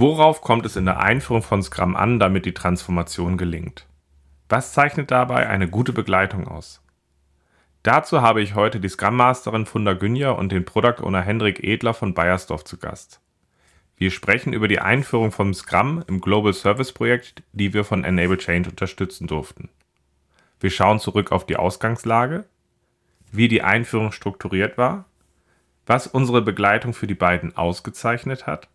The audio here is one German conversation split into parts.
Worauf kommt es in der Einführung von Scrum an, damit die Transformation gelingt? Was zeichnet dabei eine gute Begleitung aus? Dazu habe ich heute die Scrum Masterin Funda Günja und den Product Owner Hendrik Edler von Bayersdorf zu Gast. Wir sprechen über die Einführung von Scrum im Global Service Projekt, die wir von Enable Change unterstützen durften. Wir schauen zurück auf die Ausgangslage, wie die Einführung strukturiert war, was unsere Begleitung für die beiden ausgezeichnet hat,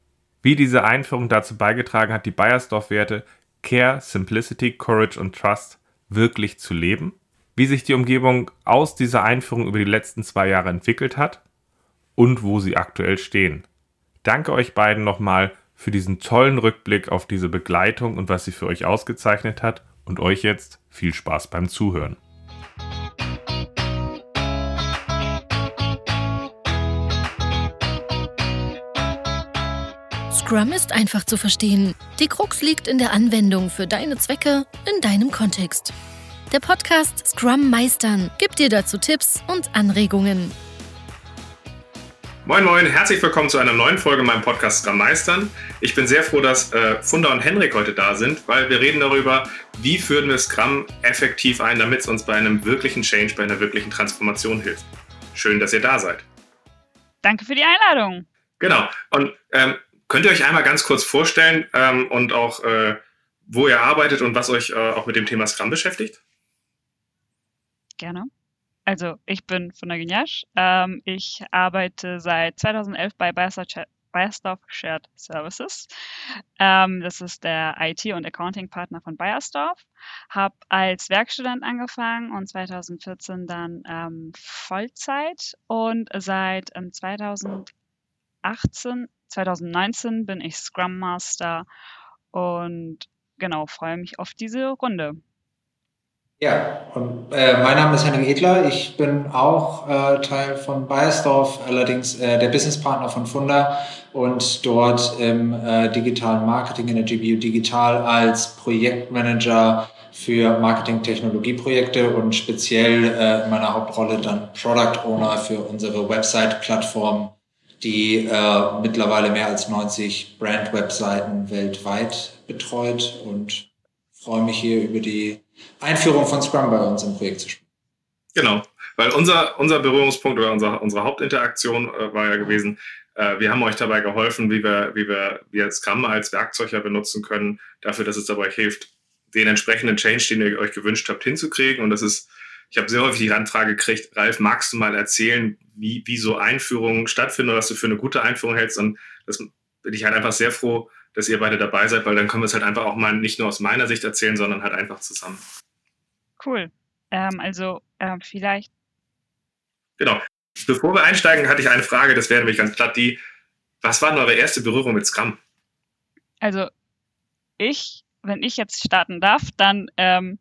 wie diese Einführung dazu beigetragen hat, die Bayersdorf-Werte Care, Simplicity, Courage und Trust wirklich zu leben, wie sich die Umgebung aus dieser Einführung über die letzten zwei Jahre entwickelt hat und wo sie aktuell stehen. Danke euch beiden nochmal für diesen tollen Rückblick auf diese Begleitung und was sie für euch ausgezeichnet hat und euch jetzt viel Spaß beim Zuhören. Scrum ist einfach zu verstehen. Die Krux liegt in der Anwendung für deine Zwecke in deinem Kontext. Der Podcast Scrum Meistern gibt dir dazu Tipps und Anregungen. Moin Moin, herzlich willkommen zu einer neuen Folge meinem Podcast Scrum Meistern. Ich bin sehr froh, dass äh, Funda und Henrik heute da sind, weil wir reden darüber, wie führen wir Scrum effektiv ein, damit es uns bei einem wirklichen Change, bei einer wirklichen Transformation hilft. Schön, dass ihr da seid. Danke für die Einladung. Genau. Und ähm, könnt ihr euch einmal ganz kurz vorstellen ähm, und auch, äh, wo ihr arbeitet und was euch äh, auch mit dem Thema Scrum beschäftigt? Gerne. Also ich bin von der Gignash. Ähm, ich arbeite seit 2011 bei Bayersdorf Shared Services. Ähm, das ist der IT- und Accounting-Partner von Bayersdorf. Habe als Werkstudent angefangen und 2014 dann ähm, Vollzeit. Und seit 2018, ähm, 2019 bin ich Scrum Master und genau freue mich auf diese Runde. Ja, und, äh, mein Name ist Henrik Edler. Ich bin auch äh, Teil von Bayersdorf, allerdings äh, der Businesspartner von Funda und dort im äh, digitalen Marketing in der GBU Digital als Projektmanager für Marketing-Technologie-Projekte und speziell äh, in meiner Hauptrolle dann Product Owner für unsere Website-Plattform, die äh, mittlerweile mehr als 90 Brand-Webseiten weltweit betreut und freue mich hier über die Einführung von Scrum bei uns im Projekt zu sprechen. Genau, weil unser, unser Berührungspunkt oder unser, unsere Hauptinteraktion äh, war ja gewesen, äh, wir haben euch dabei geholfen, wie wir, wie wir, wir Scrum als Werkzeug ja benutzen können, dafür, dass es dabei hilft, den entsprechenden Change, den ihr euch gewünscht habt, hinzukriegen. Und das ist, ich habe sehr häufig die Randfrage gekriegt, Ralf, magst du mal erzählen, wie, wie so Einführungen stattfinden oder was du für eine gute Einführung hältst? Und das bin ich halt einfach sehr froh, dass ihr beide dabei seid, weil dann können wir es halt einfach auch mal nicht nur aus meiner Sicht erzählen, sondern halt einfach zusammen. Cool. Ähm, also äh, vielleicht. Genau. Bevor wir einsteigen, hatte ich eine Frage, das wäre nämlich ganz platt die, was war denn eure erste Berührung mit Scrum? Also ich, wenn ich jetzt starten darf, dann, ähm,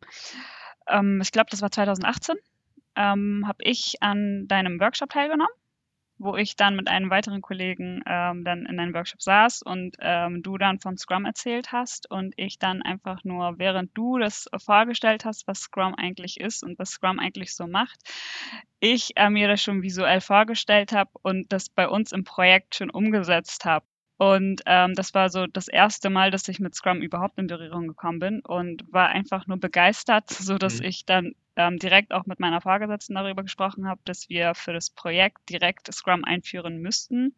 ähm, ich glaube, das war 2018, ähm, habe ich an deinem Workshop teilgenommen wo ich dann mit einem weiteren Kollegen ähm, dann in einem Workshop saß und ähm, du dann von Scrum erzählt hast und ich dann einfach nur, während du das vorgestellt hast, was Scrum eigentlich ist und was Scrum eigentlich so macht, ich äh, mir das schon visuell vorgestellt habe und das bei uns im Projekt schon umgesetzt habe. Und ähm, das war so das erste Mal, dass ich mit Scrum überhaupt in Berührung gekommen bin und war einfach nur begeistert, so dass mhm. ich dann ähm, direkt auch mit meiner Vorgesetzten darüber gesprochen habe, dass wir für das Projekt direkt Scrum einführen müssten.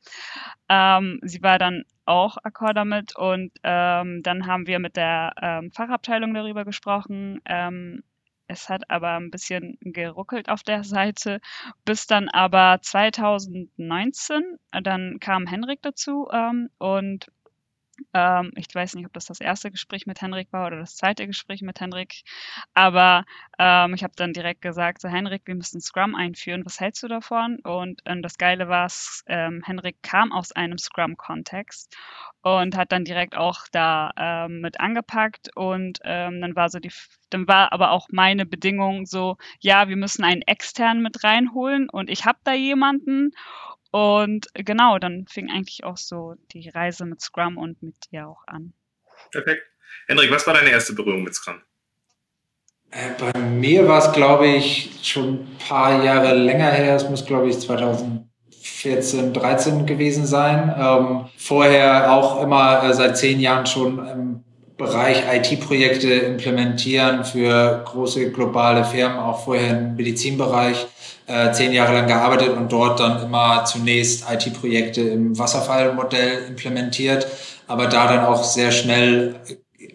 Ähm, sie war dann auch akkord damit und ähm, dann haben wir mit der ähm, Fachabteilung darüber gesprochen ähm, es hat aber ein bisschen geruckelt auf der Seite, bis dann aber 2019, äh, dann kam Henrik dazu ähm, und ähm, ich weiß nicht, ob das das erste Gespräch mit Henrik war oder das zweite Gespräch mit Henrik, aber ähm, ich habe dann direkt gesagt, so Henrik, wir müssen Scrum einführen, was hältst du davon? Und ähm, das Geile war, ähm, Henrik kam aus einem Scrum-Kontext und hat dann direkt auch da ähm, mit angepackt und ähm, dann war so die, dann war aber auch meine Bedingung so, ja, wir müssen einen externen mit reinholen und ich habe da jemanden und genau, dann fing eigentlich auch so die Reise mit Scrum und mit dir auch an. Perfekt. Hendrik, was war deine erste Berührung mit Scrum? Äh, bei mir war es, glaube ich, schon ein paar Jahre länger her. Es muss, glaube ich, 2014 14, 13 gewesen sein. Ähm, vorher auch immer äh, seit zehn Jahren schon im Bereich IT-Projekte implementieren für große globale Firmen, auch vorher im Medizinbereich äh, zehn Jahre lang gearbeitet und dort dann immer zunächst IT-Projekte im Wasserfallmodell implementiert, aber da dann auch sehr schnell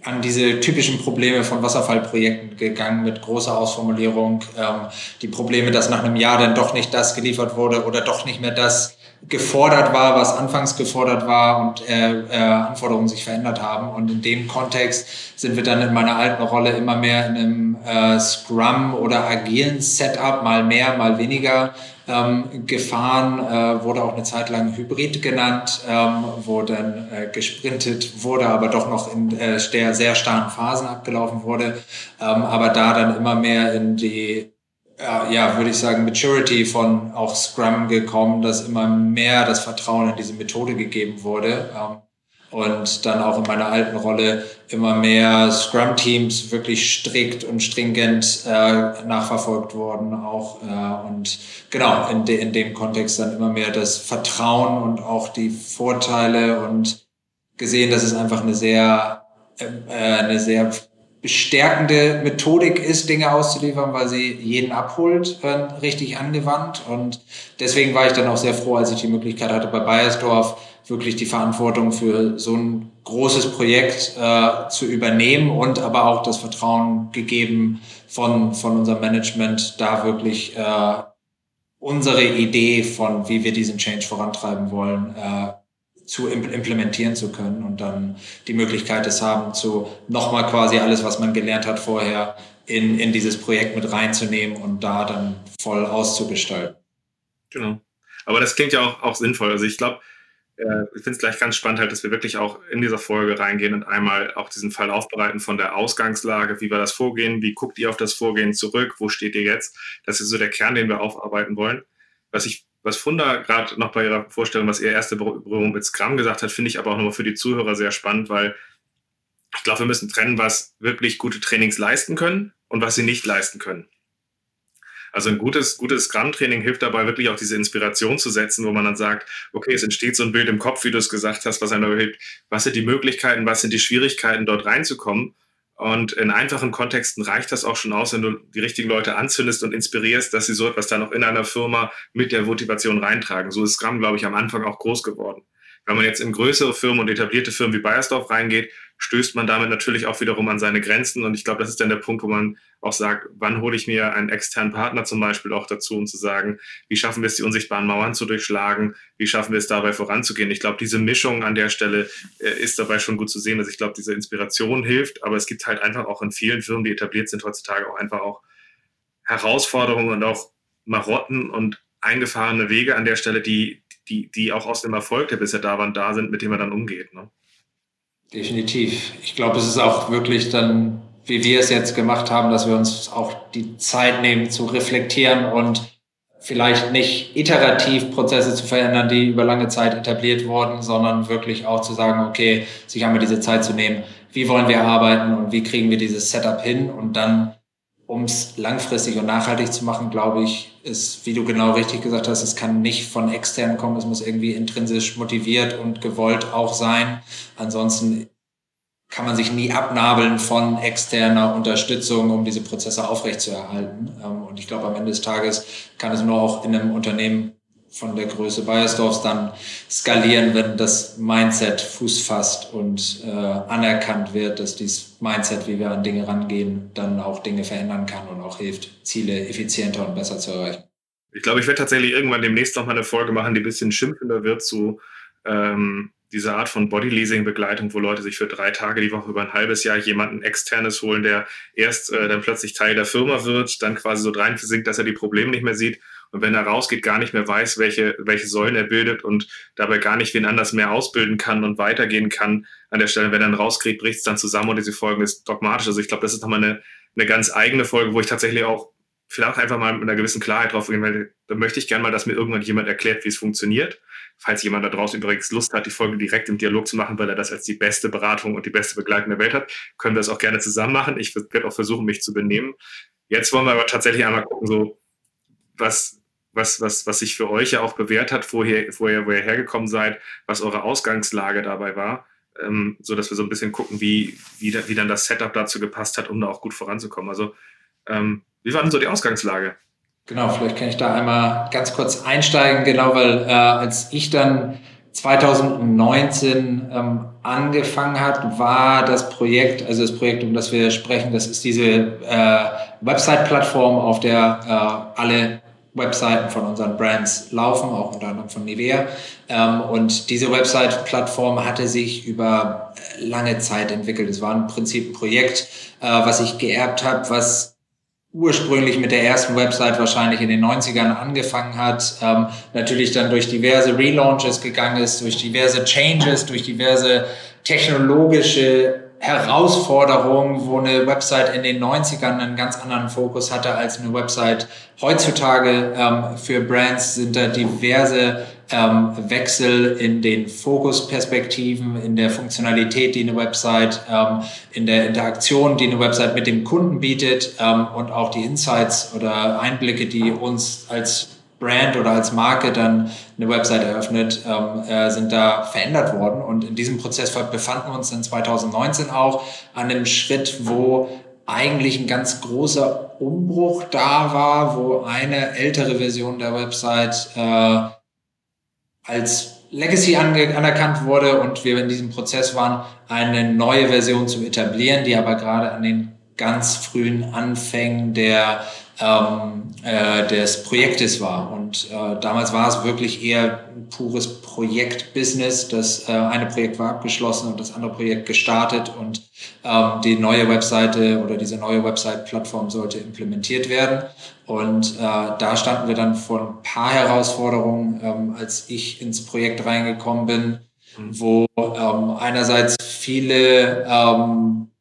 an diese typischen Probleme von Wasserfallprojekten gegangen mit großer Ausformulierung. Ähm, die Probleme, dass nach einem Jahr dann doch nicht das geliefert wurde oder doch nicht mehr das gefordert war, was anfangs gefordert war und äh, äh, Anforderungen sich verändert haben. Und in dem Kontext sind wir dann in meiner alten Rolle immer mehr in einem äh, Scrum oder agilen Setup, mal mehr, mal weniger ähm, gefahren, äh, wurde auch eine Zeit lang Hybrid genannt, ähm, wo dann äh, gesprintet wurde, aber doch noch in äh, sehr, sehr starren Phasen abgelaufen wurde, ähm, aber da dann immer mehr in die äh, ja, würde ich sagen, Maturity von auch Scrum gekommen, dass immer mehr das Vertrauen in diese Methode gegeben wurde. Ähm, und dann auch in meiner alten Rolle immer mehr Scrum-Teams wirklich strikt und stringent äh, nachverfolgt wurden auch äh, und genau in, de, in dem Kontext dann immer mehr das Vertrauen und auch die Vorteile und gesehen, dass es einfach eine sehr äh, eine sehr bestärkende Methodik ist, Dinge auszuliefern, weil sie jeden abholt, äh, richtig angewandt. Und deswegen war ich dann auch sehr froh, als ich die Möglichkeit hatte, bei Bayersdorf wirklich die Verantwortung für so ein großes Projekt äh, zu übernehmen und aber auch das Vertrauen gegeben von, von unserem Management, da wirklich äh, unsere Idee von, wie wir diesen Change vorantreiben wollen, äh, zu implementieren zu können und dann die Möglichkeit es haben, zu nochmal quasi alles, was man gelernt hat vorher, in, in dieses Projekt mit reinzunehmen und da dann voll auszugestalten. Genau. Aber das klingt ja auch, auch sinnvoll. Also ich glaube, äh, ich finde es gleich ganz spannend, halt, dass wir wirklich auch in dieser Folge reingehen und einmal auch diesen Fall aufbereiten von der Ausgangslage. Wie war das Vorgehen? Wie guckt ihr auf das Vorgehen zurück? Wo steht ihr jetzt? Das ist so der Kern, den wir aufarbeiten wollen. Was ich was Funda gerade noch bei ihrer Vorstellung, was ihr erste Berührung mit Scrum gesagt hat, finde ich aber auch nochmal für die Zuhörer sehr spannend, weil ich glaube, wir müssen trennen, was wirklich gute Trainings leisten können und was sie nicht leisten können. Also ein gutes, gutes Scrum-Training hilft dabei, wirklich auch diese Inspiration zu setzen, wo man dann sagt, okay, es entsteht so ein Bild im Kopf, wie du es gesagt hast, was einem hilft, was sind die Möglichkeiten, was sind die Schwierigkeiten, dort reinzukommen. Und in einfachen Kontexten reicht das auch schon aus, wenn du die richtigen Leute anzündest und inspirierst, dass sie so etwas dann auch in einer Firma mit der Motivation reintragen. So ist Scrum, glaube ich, am Anfang auch groß geworden. Wenn man jetzt in größere Firmen und etablierte Firmen wie Bayersdorf reingeht, stößt man damit natürlich auch wiederum an seine Grenzen. Und ich glaube, das ist dann der Punkt, wo man auch sagt, wann hole ich mir einen externen Partner zum Beispiel auch dazu, um zu sagen, wie schaffen wir es, die unsichtbaren Mauern zu durchschlagen, wie schaffen wir es dabei voranzugehen. Ich glaube, diese Mischung an der Stelle äh, ist dabei schon gut zu sehen, dass ich glaube, diese Inspiration hilft, aber es gibt halt einfach auch in vielen Firmen, die etabliert sind heutzutage, auch einfach auch Herausforderungen und auch Marotten und eingefahrene Wege an der Stelle, die, die, die auch aus dem Erfolg, der bisher da waren, da sind, mit dem man dann umgeht. Ne? Definitiv. Ich glaube, es ist auch wirklich dann, wie wir es jetzt gemacht haben, dass wir uns auch die Zeit nehmen zu reflektieren und vielleicht nicht iterativ Prozesse zu verändern, die über lange Zeit etabliert wurden, sondern wirklich auch zu sagen, okay, sich einmal diese Zeit zu nehmen, wie wollen wir arbeiten und wie kriegen wir dieses Setup hin und dann um es langfristig und nachhaltig zu machen, glaube ich, ist, wie du genau richtig gesagt hast, es kann nicht von extern kommen, es muss irgendwie intrinsisch motiviert und gewollt auch sein. Ansonsten kann man sich nie abnabeln von externer Unterstützung, um diese Prozesse aufrechtzuerhalten. Ähm, und ich glaube, am Ende des Tages kann es nur auch in einem Unternehmen von der Größe Bayersdorfs dann skalieren, wenn das Mindset Fuß fasst und äh, anerkannt wird, dass dieses Mindset, wie wir an Dinge rangehen, dann auch Dinge verändern kann und auch hilft, Ziele effizienter und besser zu erreichen. Ich glaube, ich werde tatsächlich irgendwann demnächst noch mal eine Folge machen, die ein bisschen schimpfender wird zu ähm, dieser Art von Bodyleasing-Begleitung, wo Leute sich für drei Tage die Woche über ein halbes Jahr jemanden externes holen, der erst äh, dann plötzlich Teil der Firma wird, dann quasi so rein versinkt, dass er die Probleme nicht mehr sieht und wenn er rausgeht, gar nicht mehr weiß, welche, welche Säulen er bildet und dabei gar nicht wen anders mehr ausbilden kann und weitergehen kann an der Stelle. Wenn er dann rauskriegt, bricht es dann zusammen und diese Folgen ist dogmatisch. Also ich glaube, das ist nochmal eine, eine ganz eigene Folge, wo ich tatsächlich auch vielleicht einfach mal mit einer gewissen Klarheit drauf gehen, weil da möchte ich gerne mal, dass mir irgendwann jemand erklärt, wie es funktioniert. Falls jemand da draußen übrigens Lust hat, die Folge direkt im Dialog zu machen, weil er das als die beste Beratung und die beste Begleitung der Welt hat, können wir das auch gerne zusammen machen. Ich werde auch versuchen, mich zu benehmen. Jetzt wollen wir aber tatsächlich einmal gucken, so was was, was, was sich für euch ja auch bewährt hat, woher, woher, woher hergekommen seid, was eure Ausgangslage dabei war, ähm, so dass wir so ein bisschen gucken, wie, wie, da, wie dann das Setup dazu gepasst hat, um da auch gut voranzukommen. Also, ähm, wie war denn so die Ausgangslage? Genau, vielleicht kann ich da einmal ganz kurz einsteigen, genau, weil äh, als ich dann 2019 ähm, angefangen hat, war das Projekt, also das Projekt, um das wir sprechen, das ist diese äh, Website-Plattform, auf der äh, alle Webseiten von unseren Brands laufen, auch unter anderem von Nivea. Ähm, und diese Website-Plattform hatte sich über lange Zeit entwickelt. Es war im Prinzip ein Projekt, äh, was ich geerbt habe, was ursprünglich mit der ersten Website wahrscheinlich in den 90ern angefangen hat, ähm, natürlich dann durch diverse Relaunches gegangen ist, durch diverse Changes, durch diverse technologische Herausforderung, wo eine Website in den 90ern einen ganz anderen Fokus hatte als eine Website heutzutage. Ähm, für Brands sind da diverse ähm, Wechsel in den Fokusperspektiven, in der Funktionalität, die eine Website, ähm, in der Interaktion, die eine Website mit dem Kunden bietet ähm, und auch die Insights oder Einblicke, die uns als Brand oder als Marke dann eine Website eröffnet, ähm, äh, sind da verändert worden. Und in diesem Prozess befanden wir uns dann 2019 auch an einem Schritt, wo eigentlich ein ganz großer Umbruch da war, wo eine ältere Version der Website äh, als Legacy anerkannt wurde und wir in diesem Prozess waren, eine neue Version zu etablieren, die aber gerade an den ganz frühen Anfängen der ähm, äh, des Projektes war. Und äh, damals war es wirklich eher ein pures Projektbusiness. Das äh, eine Projekt war abgeschlossen und das andere Projekt gestartet und ähm, die neue Webseite oder diese neue Website-Plattform sollte implementiert werden. Und äh, da standen wir dann vor ein paar Herausforderungen, ähm, als ich ins Projekt reingekommen bin, wo ähm, einerseits viele ähm,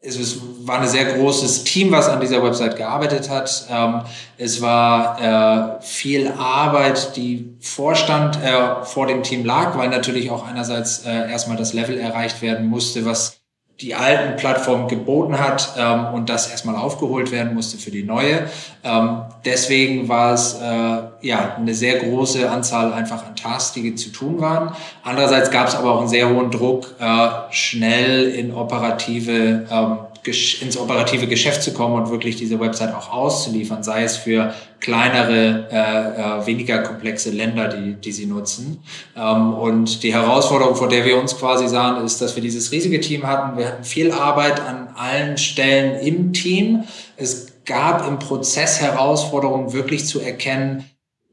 es war ein sehr großes Team, was an dieser Website gearbeitet hat. Ähm, es war äh, viel Arbeit, die Vorstand äh, vor dem Team lag, weil natürlich auch einerseits äh, erstmal das Level erreicht werden musste, was die alten Plattformen geboten hat ähm, und das erstmal aufgeholt werden musste für die neue. Ähm, deswegen war es äh, ja eine sehr große Anzahl einfach an Tasks, die zu tun waren. Andererseits gab es aber auch einen sehr hohen Druck, äh, schnell in operative ähm, ins operative Geschäft zu kommen und wirklich diese Website auch auszuliefern, sei es für kleinere, äh, äh, weniger komplexe Länder, die, die sie nutzen. Ähm, und die Herausforderung, vor der wir uns quasi sahen, ist, dass wir dieses riesige Team hatten. Wir hatten viel Arbeit an allen Stellen im Team. Es gab im Prozess Herausforderungen, wirklich zu erkennen,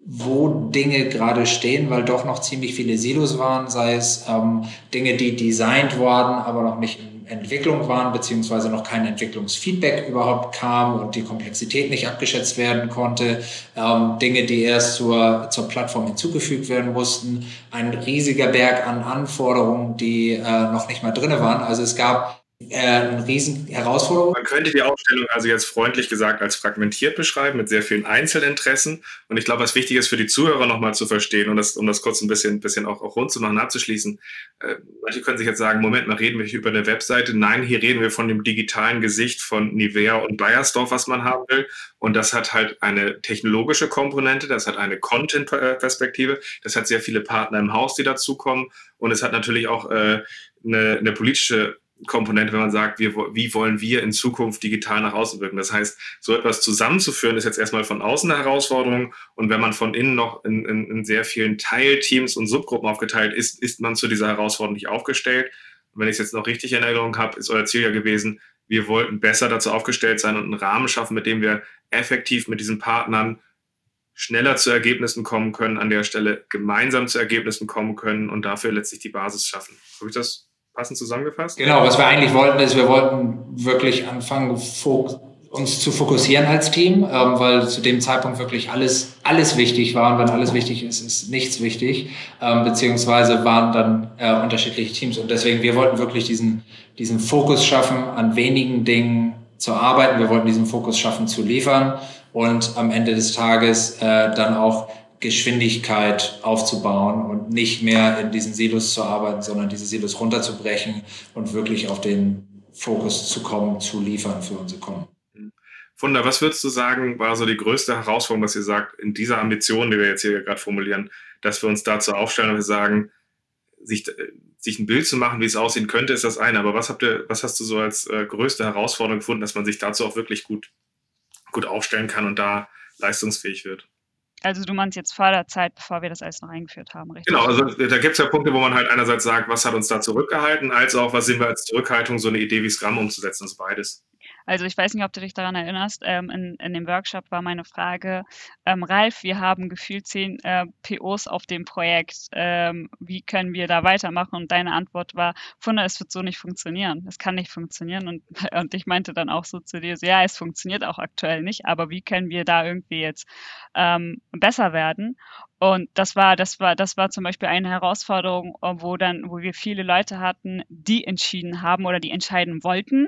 wo Dinge gerade stehen, weil doch noch ziemlich viele Silos waren, sei es ähm, Dinge, die designt worden, aber noch nicht in Entwicklung waren, beziehungsweise noch kein Entwicklungsfeedback überhaupt kam und die Komplexität nicht abgeschätzt werden konnte. Ähm, Dinge, die erst zur, zur Plattform hinzugefügt werden mussten. Ein riesiger Berg an Anforderungen, die äh, noch nicht mal drinne waren. Also es gab äh, eine riesen Herausforderung. Man könnte die Aufstellung also jetzt freundlich gesagt als fragmentiert beschreiben, mit sehr vielen Einzelinteressen. Und ich glaube, was wichtig ist für die Zuhörer nochmal zu verstehen und das, um das kurz ein bisschen, bisschen auch, auch rund zu machen, abzuschließen. Äh, manche können sich jetzt sagen, Moment mal, reden wir hier über eine Webseite? Nein, hier reden wir von dem digitalen Gesicht von Nivea und Bayersdorf, was man haben will. Und das hat halt eine technologische Komponente, das hat eine Content-Perspektive, das hat sehr viele Partner im Haus, die dazukommen. Und es hat natürlich auch äh, eine, eine politische Komponente, wenn man sagt, wir, wie wollen wir in Zukunft digital nach außen wirken. Das heißt, so etwas zusammenzuführen, ist jetzt erstmal von außen eine Herausforderung. Und wenn man von innen noch in, in, in sehr vielen Teilteams und Subgruppen aufgeteilt ist, ist man zu dieser Herausforderung nicht aufgestellt. Und wenn ich es jetzt noch richtig in Erinnerung habe, ist euer Ziel ja gewesen, wir wollten besser dazu aufgestellt sein und einen Rahmen schaffen, mit dem wir effektiv mit diesen Partnern schneller zu Ergebnissen kommen können, an der Stelle gemeinsam zu Ergebnissen kommen können und dafür letztlich die Basis schaffen. Habe ich das passend zusammengefasst? Genau, was wir eigentlich wollten, ist, wir wollten wirklich anfangen, uns zu fokussieren als Team, ähm, weil zu dem Zeitpunkt wirklich alles, alles wichtig war. Und wenn alles wichtig ist, ist nichts wichtig, ähm, beziehungsweise waren dann äh, unterschiedliche Teams. Und deswegen, wir wollten wirklich diesen, diesen Fokus schaffen, an wenigen Dingen zu arbeiten. Wir wollten diesen Fokus schaffen, zu liefern und am Ende des Tages äh, dann auch Geschwindigkeit aufzubauen und nicht mehr in diesen Silos zu arbeiten, sondern diese Silos runterzubrechen und wirklich auf den Fokus zu kommen, zu liefern für unsere Kunden. Funda, was würdest du sagen, war so die größte Herausforderung, dass ihr sagt, in dieser Ambition, die wir jetzt hier gerade formulieren, dass wir uns dazu aufstellen und wir sagen, sich, sich ein Bild zu machen, wie es aussehen könnte, ist das eine. Aber was habt ihr, was hast du so als äh, größte Herausforderung gefunden, dass man sich dazu auch wirklich gut, gut aufstellen kann und da leistungsfähig wird? Also du meinst jetzt vor der Zeit, bevor wir das alles noch eingeführt haben, richtig? Genau, also da gibt es ja Punkte, wo man halt einerseits sagt, was hat uns da zurückgehalten, als auch, was sehen wir als Zurückhaltung, so eine Idee wie Scrum umzusetzen, das beides. Also ich weiß nicht, ob du dich daran erinnerst, ähm, in, in dem Workshop war meine Frage, ähm, Ralf, wir haben gefühlt zehn äh, POs auf dem Projekt, ähm, wie können wir da weitermachen? Und deine Antwort war, Funda, es wird so nicht funktionieren, es kann nicht funktionieren. Und, und ich meinte dann auch so zu dir, so, ja, es funktioniert auch aktuell nicht, aber wie können wir da irgendwie jetzt ähm, besser werden? Und das war, das war, das war zum Beispiel eine Herausforderung, äh, wo dann, wo wir viele Leute hatten, die entschieden haben oder die entscheiden wollten.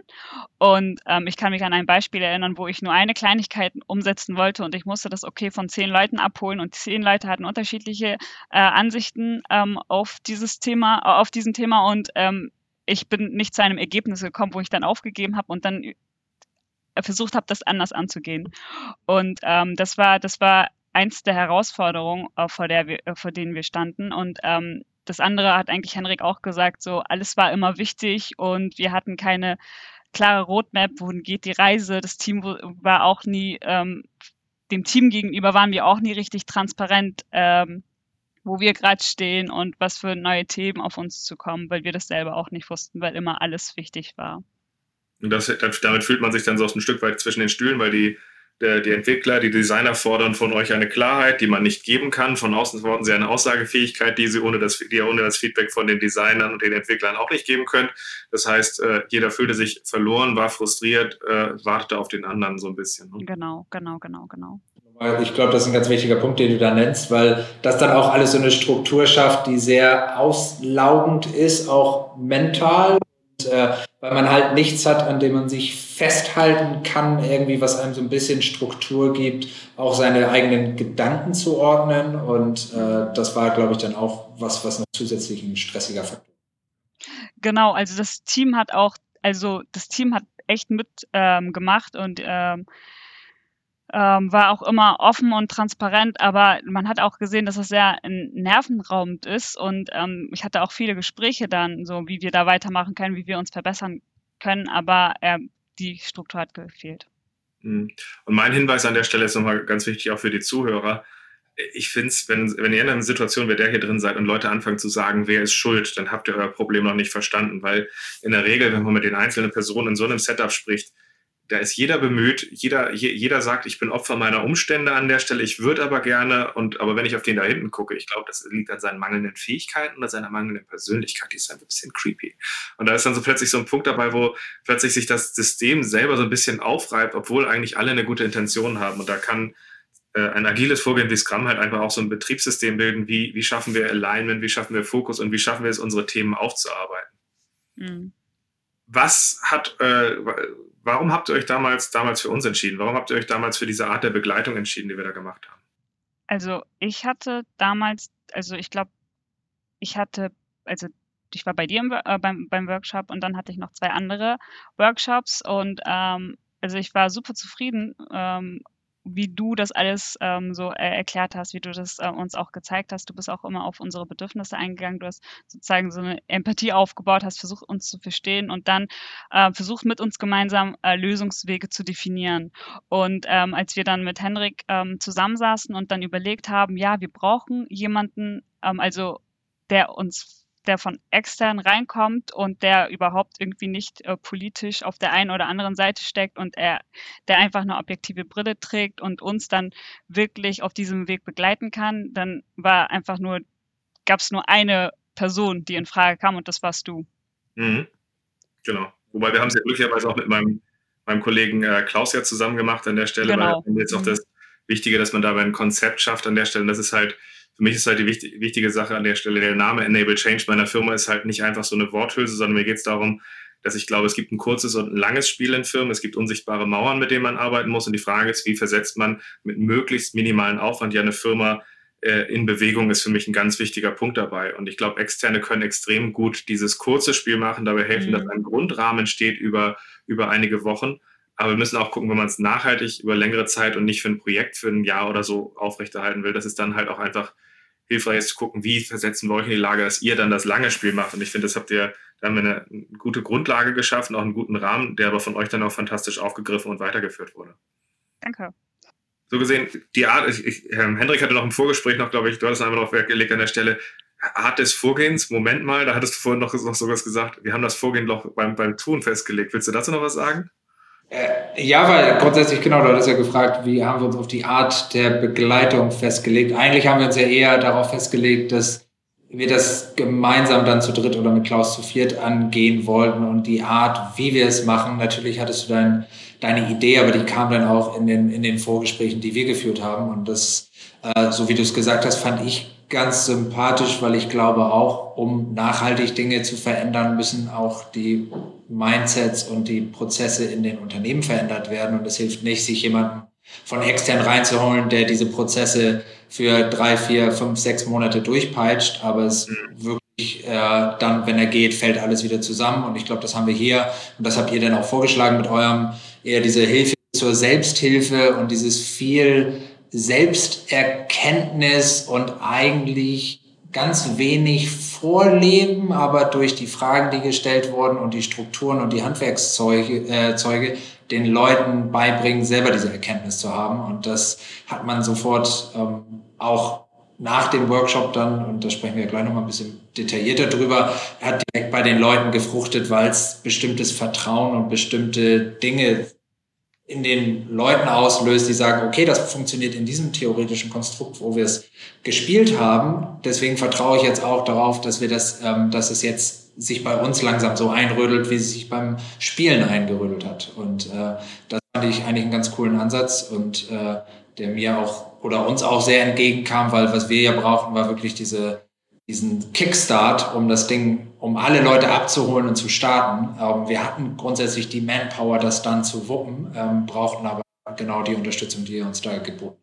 Und ähm, ich kann mich an ein Beispiel erinnern, wo ich nur eine Kleinigkeit umsetzen wollte und ich musste das okay von zehn Leuten abholen und zehn Leute hatten unterschiedliche äh, Ansichten ähm, auf dieses Thema, auf diesem Thema und ähm, ich bin nicht zu einem Ergebnis gekommen, wo ich dann aufgegeben habe und dann äh, versucht habe, das anders anzugehen. Und ähm, das war, das war eins der Herausforderungen, äh, vor, der wir, äh, vor denen wir standen. Und ähm, das andere hat eigentlich Henrik auch gesagt, so alles war immer wichtig und wir hatten keine klare Roadmap, wohin geht die Reise. Das Team war auch nie, ähm, dem Team gegenüber waren wir auch nie richtig transparent, ähm, wo wir gerade stehen und was für neue Themen auf uns zu kommen, weil wir das selber auch nicht wussten, weil immer alles wichtig war. Und das, damit fühlt man sich dann so ein Stück weit zwischen den Stühlen, weil die die Entwickler, die Designer fordern von euch eine Klarheit, die man nicht geben kann. Von außen fordern sie eine Aussagefähigkeit, die sie ohne das, die ohne das Feedback von den Designern und den Entwicklern auch nicht geben könnt. Das heißt, äh, jeder fühlte sich verloren, war frustriert, äh, wartete auf den anderen so ein bisschen. Ne? Genau, genau, genau, genau. Ich glaube, das ist ein ganz wichtiger Punkt, den du da nennst, weil das dann auch alles so eine Struktur schafft, die sehr auslaugend ist, auch mental äh, weil man halt nichts hat, an dem man sich festhalten kann, irgendwie, was einem so ein bisschen Struktur gibt, auch seine eigenen Gedanken zu ordnen. Und äh, das war, glaube ich, dann auch was, was noch zusätzlich ein stressiger Faktor. Genau, also das Team hat auch, also das Team hat echt mitgemacht ähm, und ähm, ähm, war auch immer offen und transparent, aber man hat auch gesehen, dass es sehr nervenraubend ist und ähm, ich hatte auch viele Gespräche dann, so wie wir da weitermachen können, wie wir uns verbessern können, aber äh, die Struktur hat gefehlt. Mhm. Und mein Hinweis an der Stelle ist nochmal ganz wichtig auch für die Zuhörer. Ich finde es, wenn, wenn ihr in einer Situation wie der hier drin seid und Leute anfangen zu sagen, wer ist schuld, dann habt ihr euer Problem noch nicht verstanden, weil in der Regel, wenn man mit den einzelnen Personen in so einem Setup spricht, da ist jeder bemüht, jeder, jeder sagt, ich bin Opfer meiner Umstände an der Stelle, ich würde aber gerne, und aber wenn ich auf den da hinten gucke, ich glaube, das liegt an seinen mangelnden Fähigkeiten oder seiner mangelnden Persönlichkeit, die ist ein bisschen creepy. Und da ist dann so plötzlich so ein Punkt dabei, wo plötzlich sich das System selber so ein bisschen aufreibt, obwohl eigentlich alle eine gute Intention haben. Und da kann äh, ein agiles Vorgehen wie Scrum halt einfach auch so ein Betriebssystem bilden, wie, wie schaffen wir Alignment, wie schaffen wir Fokus und wie schaffen wir es, unsere Themen aufzuarbeiten. Mhm. Was hat, äh, Warum habt ihr euch damals, damals für uns entschieden? Warum habt ihr euch damals für diese Art der Begleitung entschieden, die wir da gemacht haben? Also ich hatte damals, also ich glaube, ich hatte, also ich war bei dir im, äh, beim, beim Workshop und dann hatte ich noch zwei andere Workshops und ähm, also ich war super zufrieden ähm, wie du das alles ähm, so äh, erklärt hast, wie du das äh, uns auch gezeigt hast. Du bist auch immer auf unsere Bedürfnisse eingegangen. Du hast sozusagen so eine Empathie aufgebaut, hast versucht, uns zu verstehen und dann äh, versucht, mit uns gemeinsam äh, Lösungswege zu definieren. Und ähm, als wir dann mit Henrik ähm, zusammensaßen und dann überlegt haben, ja, wir brauchen jemanden, ähm, also der uns der von extern reinkommt und der überhaupt irgendwie nicht äh, politisch auf der einen oder anderen Seite steckt und er, der einfach eine objektive Brille trägt und uns dann wirklich auf diesem Weg begleiten kann, dann war einfach nur, gab es nur eine Person, die in Frage kam und das warst du. Mhm. Genau. Wobei wir haben es ja glücklicherweise auch mit meinem, meinem Kollegen äh, Klaus ja zusammen gemacht an der Stelle, genau. weil jetzt auch mhm. das Wichtige, dass man dabei ein Konzept schafft an der Stelle. Und das ist halt, für mich ist halt die wichtig, wichtige Sache an der Stelle, der Name Enable Change meiner Firma ist halt nicht einfach so eine Worthülse, sondern mir geht es darum, dass ich glaube, es gibt ein kurzes und ein langes Spiel in Firmen, es gibt unsichtbare Mauern, mit denen man arbeiten muss. Und die Frage ist, wie versetzt man mit möglichst minimalen Aufwand ja eine Firma äh, in Bewegung, ist für mich ein ganz wichtiger Punkt dabei. Und ich glaube, Externe können extrem gut dieses kurze Spiel machen, dabei helfen, mhm. dass ein Grundrahmen steht über, über einige Wochen. Aber wir müssen auch gucken, wenn man es nachhaltig über längere Zeit und nicht für ein Projekt für ein Jahr oder so aufrechterhalten will, dass es dann halt auch einfach hilfreich ist zu gucken, wie versetzen wir euch in die Lage, dass ihr dann das lange Spiel macht. Und ich finde, das habt ihr, da haben wir eine, eine gute Grundlage geschaffen, auch einen guten Rahmen, der aber von euch dann auch fantastisch aufgegriffen und weitergeführt wurde. Danke. So gesehen, die Art, ich, ich, Hendrik hatte noch im Vorgespräch noch, glaube ich, du hattest einfach noch Wert gelegt an der Stelle, Art des Vorgehens, Moment mal, da hattest du vorhin noch, noch sowas gesagt, wir haben das Vorgehen noch beim, beim Tun festgelegt. Willst du dazu noch was sagen? Äh, ja, weil grundsätzlich, genau, du hattest ja gefragt, wie haben wir uns auf die Art der Begleitung festgelegt. Eigentlich haben wir uns ja eher darauf festgelegt, dass wir das gemeinsam dann zu dritt oder mit Klaus zu viert angehen wollten und die Art, wie wir es machen. Natürlich hattest du dein, deine Idee, aber die kam dann auch in den, in den Vorgesprächen, die wir geführt haben. Und das, äh, so wie du es gesagt hast, fand ich ganz sympathisch, weil ich glaube auch, um nachhaltig Dinge zu verändern, müssen auch die Mindsets und die Prozesse in den Unternehmen verändert werden. Und es hilft nicht, sich jemanden von extern reinzuholen, der diese Prozesse für drei, vier, fünf, sechs Monate durchpeitscht, aber es mhm. wirklich äh, dann, wenn er geht, fällt alles wieder zusammen. Und ich glaube, das haben wir hier und das habt ihr dann auch vorgeschlagen mit eurem eher diese Hilfe zur Selbsthilfe und dieses viel Selbsterkenntnis und eigentlich ganz wenig Vorleben, aber durch die Fragen, die gestellt wurden und die Strukturen und die Handwerkszeuge äh, Zeuge, den Leuten beibringen, selber diese Erkenntnis zu haben. Und das hat man sofort ähm, auch nach dem Workshop dann, und da sprechen wir gleich nochmal ein bisschen detaillierter drüber, hat direkt bei den Leuten gefruchtet, weil es bestimmtes Vertrauen und bestimmte Dinge in den Leuten auslöst, die sagen, okay, das funktioniert in diesem theoretischen Konstrukt, wo wir es gespielt haben. Deswegen vertraue ich jetzt auch darauf, dass wir das, ähm, dass es jetzt sich bei uns langsam so einrödelt, wie es sich beim Spielen eingerödelt hat. Und äh, das fand ich eigentlich einen ganz coolen Ansatz und äh, der mir auch oder uns auch sehr entgegenkam, weil was wir ja brauchten, war wirklich diese diesen Kickstart, um das Ding, um alle Leute abzuholen und zu starten. Ähm, wir hatten grundsätzlich die Manpower, das dann zu wuppen, ähm, brauchten aber genau die Unterstützung, die ihr uns da geboten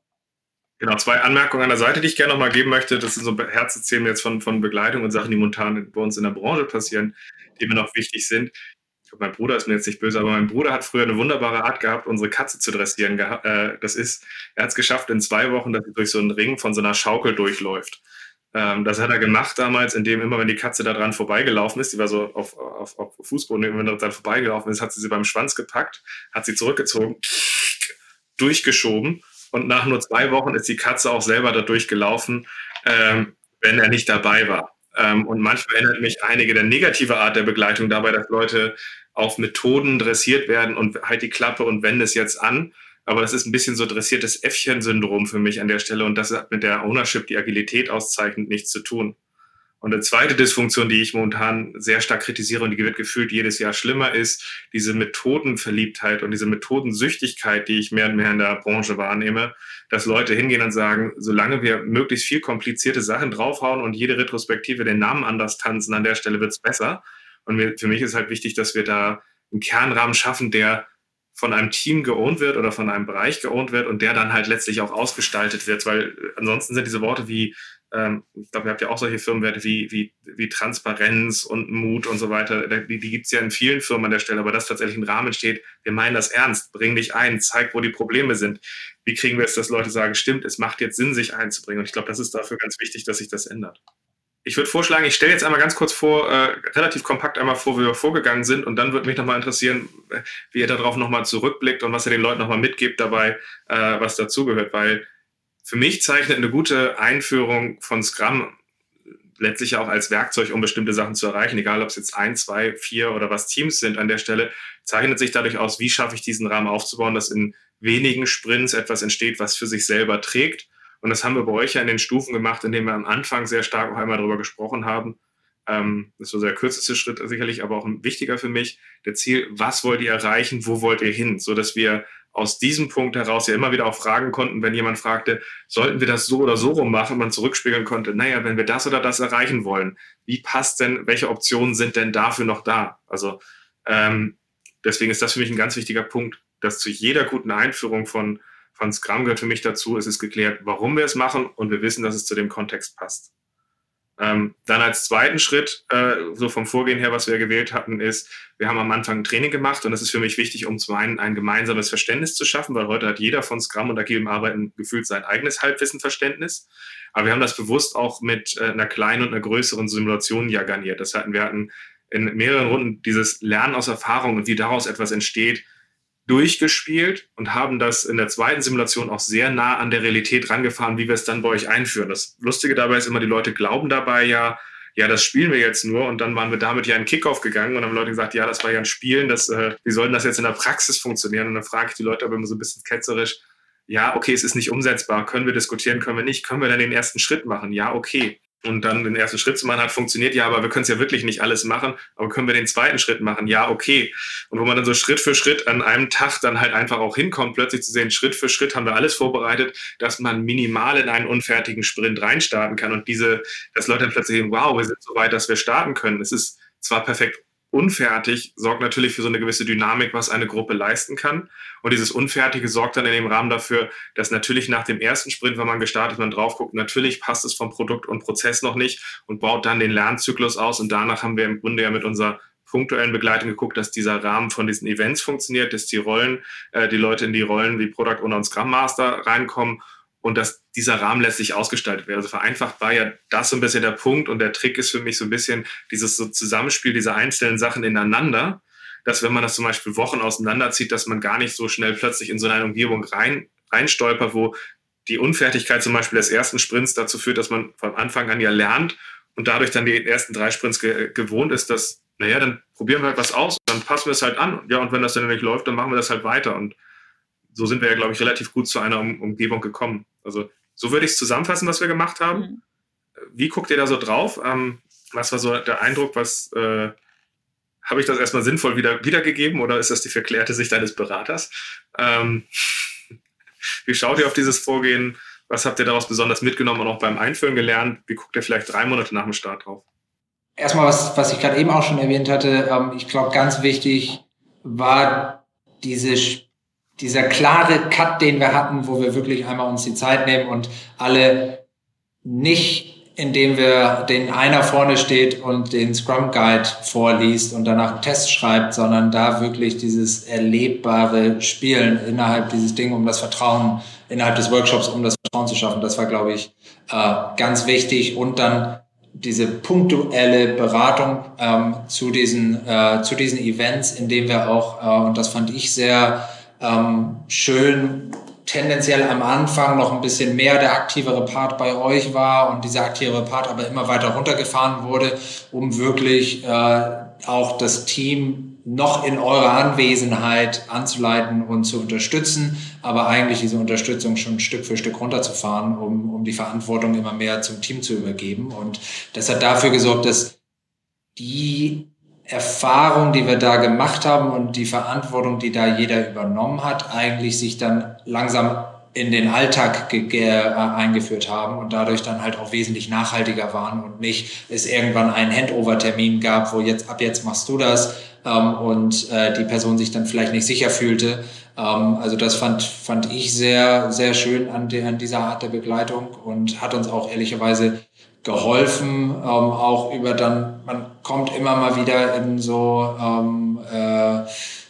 Genau, zwei Anmerkungen an der Seite, die ich gerne nochmal geben möchte. Das sind so Herzenzählen jetzt von, von Begleitung und Sachen, die momentan bei uns in der Branche passieren, die mir noch wichtig sind. Glaube, mein Bruder ist mir jetzt nicht böse, aber mein Bruder hat früher eine wunderbare Art gehabt, unsere Katze zu dressieren. Äh, das ist, er hat es geschafft in zwei Wochen, dass sie durch so einen Ring von so einer Schaukel durchläuft. Ähm, das hat er gemacht damals, indem immer, wenn die Katze da dran vorbeigelaufen ist, die war so auf, auf, auf Fußboden, wenn er dran vorbeigelaufen ist, hat sie sie beim Schwanz gepackt, hat sie zurückgezogen, durchgeschoben und nach nur zwei Wochen ist die Katze auch selber da durchgelaufen, ähm, wenn er nicht dabei war. Ähm, und manchmal erinnert mich einige der negative Art der Begleitung dabei, dass Leute auf Methoden dressiert werden und halt die Klappe und wende es jetzt an aber das ist ein bisschen so dressiertes Äffchen-Syndrom für mich an der Stelle und das hat mit der Ownership, die Agilität auszeichnet, nichts zu tun. Und eine zweite Dysfunktion, die ich momentan sehr stark kritisiere und die wird gefühlt jedes Jahr schlimmer, ist diese Methodenverliebtheit und diese Methodensüchtigkeit, die ich mehr und mehr in der Branche wahrnehme, dass Leute hingehen und sagen, solange wir möglichst viel komplizierte Sachen draufhauen und jede Retrospektive den Namen anders tanzen, an der Stelle wird es besser. Und für mich ist halt wichtig, dass wir da einen Kernrahmen schaffen, der von einem Team geohnt wird oder von einem Bereich geohnt wird und der dann halt letztlich auch ausgestaltet wird, weil äh, ansonsten sind diese Worte wie, ähm, ich glaube, ihr habt ja auch solche Firmenwerte wie, wie, wie Transparenz und Mut und so weiter, die, die gibt es ja in vielen Firmen an der Stelle, aber das tatsächlich im Rahmen steht, wir meinen das ernst, bring dich ein, zeig, wo die Probleme sind. Wie kriegen wir es, dass Leute sagen, stimmt, es macht jetzt Sinn, sich einzubringen und ich glaube, das ist dafür ganz wichtig, dass sich das ändert ich würde vorschlagen, ich stelle jetzt einmal ganz kurz vor, äh, relativ kompakt einmal vor, wie wir vorgegangen sind. Und dann würde mich nochmal interessieren, wie ihr darauf nochmal zurückblickt und was ihr den Leuten nochmal mitgebt dabei, äh, was dazugehört, weil für mich zeichnet eine gute Einführung von Scrum letztlich auch als Werkzeug, um bestimmte Sachen zu erreichen, egal ob es jetzt ein, zwei, vier oder was Teams sind an der Stelle, zeichnet sich dadurch aus, wie schaffe ich diesen Rahmen aufzubauen, dass in wenigen Sprints etwas entsteht, was für sich selber trägt und das haben wir bei euch ja in den Stufen gemacht, indem wir am Anfang sehr stark auch einmal darüber gesprochen haben. Ähm, das war der kürzeste Schritt sicherlich, aber auch ein wichtiger für mich. Der Ziel, was wollt ihr erreichen, wo wollt ihr hin? So dass wir aus diesem Punkt heraus ja immer wieder auch fragen konnten, wenn jemand fragte, sollten wir das so oder so rum machen, man zurückspiegeln konnte, naja, wenn wir das oder das erreichen wollen, wie passt denn, welche Optionen sind denn dafür noch da? Also ähm, deswegen ist das für mich ein ganz wichtiger Punkt, dass zu jeder guten Einführung von von Scrum gehört für mich dazu, es ist geklärt, warum wir es machen und wir wissen, dass es zu dem Kontext passt. Ähm, dann als zweiten Schritt, äh, so vom Vorgehen her, was wir gewählt hatten, ist, wir haben am Anfang ein Training gemacht und das ist für mich wichtig, um zum einen ein gemeinsames Verständnis zu schaffen, weil heute hat jeder von Scrum und agilem Arbeiten gefühlt sein eigenes Halbwissenverständnis. Aber wir haben das bewusst auch mit äh, einer kleinen und einer größeren Simulation ja garniert. Das hatten wir hatten in mehreren Runden dieses Lernen aus Erfahrung und wie daraus etwas entsteht, durchgespielt und haben das in der zweiten Simulation auch sehr nah an der Realität rangefahren, wie wir es dann bei euch einführen. Das Lustige dabei ist immer, die Leute glauben dabei ja, ja, das spielen wir jetzt nur und dann waren wir damit ja in Kickoff gegangen und haben Leute gesagt, ja, das war ja ein Spielen, das, äh, wie soll denn das jetzt in der Praxis funktionieren? Und dann frage ich die Leute aber immer so ein bisschen ketzerisch, ja, okay, es ist nicht umsetzbar, können wir diskutieren, können wir nicht, können wir dann den ersten Schritt machen? Ja, okay und dann den ersten Schritt zu machen hat funktioniert, ja, aber wir können es ja wirklich nicht alles machen, aber können wir den zweiten Schritt machen? Ja, okay. Und wo man dann so Schritt für Schritt an einem Tag dann halt einfach auch hinkommt, plötzlich zu sehen, Schritt für Schritt haben wir alles vorbereitet, dass man minimal in einen unfertigen Sprint reinstarten kann und diese, dass Leute dann plötzlich sehen, wow, wir sind so weit, dass wir starten können. Es ist zwar perfekt unfertig sorgt natürlich für so eine gewisse Dynamik, was eine Gruppe leisten kann. Und dieses Unfertige sorgt dann in dem Rahmen dafür, dass natürlich nach dem ersten Sprint, wenn man gestartet man drauf guckt, natürlich passt es vom Produkt und Prozess noch nicht und baut dann den Lernzyklus aus. Und danach haben wir im Grunde ja mit unserer punktuellen Begleitung geguckt, dass dieser Rahmen von diesen Events funktioniert, dass die Rollen, äh, die Leute in die Rollen wie Product Owner und Scrum Master reinkommen und dass dieser Rahmen letztlich ausgestaltet wird. Also vereinfacht war ja das so ein bisschen der Punkt und der Trick ist für mich so ein bisschen dieses so Zusammenspiel dieser einzelnen Sachen ineinander, dass wenn man das zum Beispiel Wochen auseinanderzieht, dass man gar nicht so schnell plötzlich in so eine Umgebung rein, reinstolpert, wo die Unfertigkeit zum Beispiel des ersten Sprints dazu führt, dass man von Anfang an ja lernt und dadurch dann die ersten drei Sprints ge gewohnt ist, dass, naja, dann probieren wir halt was aus, dann passen wir es halt an. Ja, und wenn das dann nicht läuft, dann machen wir das halt weiter. Und so sind wir ja, glaube ich, relativ gut zu einer um Umgebung gekommen. Also so würde ich es zusammenfassen, was wir gemacht haben. Mhm. Wie guckt ihr da so drauf? Ähm, was war so der Eindruck? Was äh, habe ich das erstmal sinnvoll wieder, wiedergegeben oder ist das die verklärte Sicht eines Beraters? Ähm, wie schaut ihr auf dieses Vorgehen? Was habt ihr daraus besonders mitgenommen und auch beim Einführen gelernt? Wie guckt ihr vielleicht drei Monate nach dem Start drauf? Erstmal, was, was ich gerade eben auch schon erwähnt hatte, ähm, ich glaube, ganz wichtig war diese dieser klare Cut, den wir hatten, wo wir wirklich einmal uns die Zeit nehmen und alle nicht indem wir den einer vorne steht und den Scrum Guide vorliest und danach einen Test schreibt, sondern da wirklich dieses erlebbare Spielen innerhalb dieses Ding, um das Vertrauen, innerhalb des Workshops, um das Vertrauen zu schaffen. Das war, glaube ich, äh, ganz wichtig. Und dann diese punktuelle Beratung ähm, zu, diesen, äh, zu diesen Events, indem wir auch, äh, und das fand ich sehr ähm, schön tendenziell am Anfang noch ein bisschen mehr der aktivere Part bei euch war und dieser aktivere Part aber immer weiter runtergefahren wurde, um wirklich äh, auch das Team noch in eurer Anwesenheit anzuleiten und zu unterstützen, aber eigentlich diese Unterstützung schon Stück für Stück runterzufahren, um, um die Verantwortung immer mehr zum Team zu übergeben. Und das hat dafür gesorgt, dass die Erfahrung, die wir da gemacht haben und die Verantwortung, die da jeder übernommen hat, eigentlich sich dann langsam in den Alltag äh, eingeführt haben und dadurch dann halt auch wesentlich nachhaltiger waren und nicht es irgendwann einen Handover-Termin gab, wo jetzt ab jetzt machst du das ähm, und äh, die Person sich dann vielleicht nicht sicher fühlte. Ähm, also das fand, fand ich sehr, sehr schön an, der, an dieser Art der Begleitung und hat uns auch ehrlicherweise geholfen, ähm, auch über dann, man kommt immer mal wieder in so ähm, äh,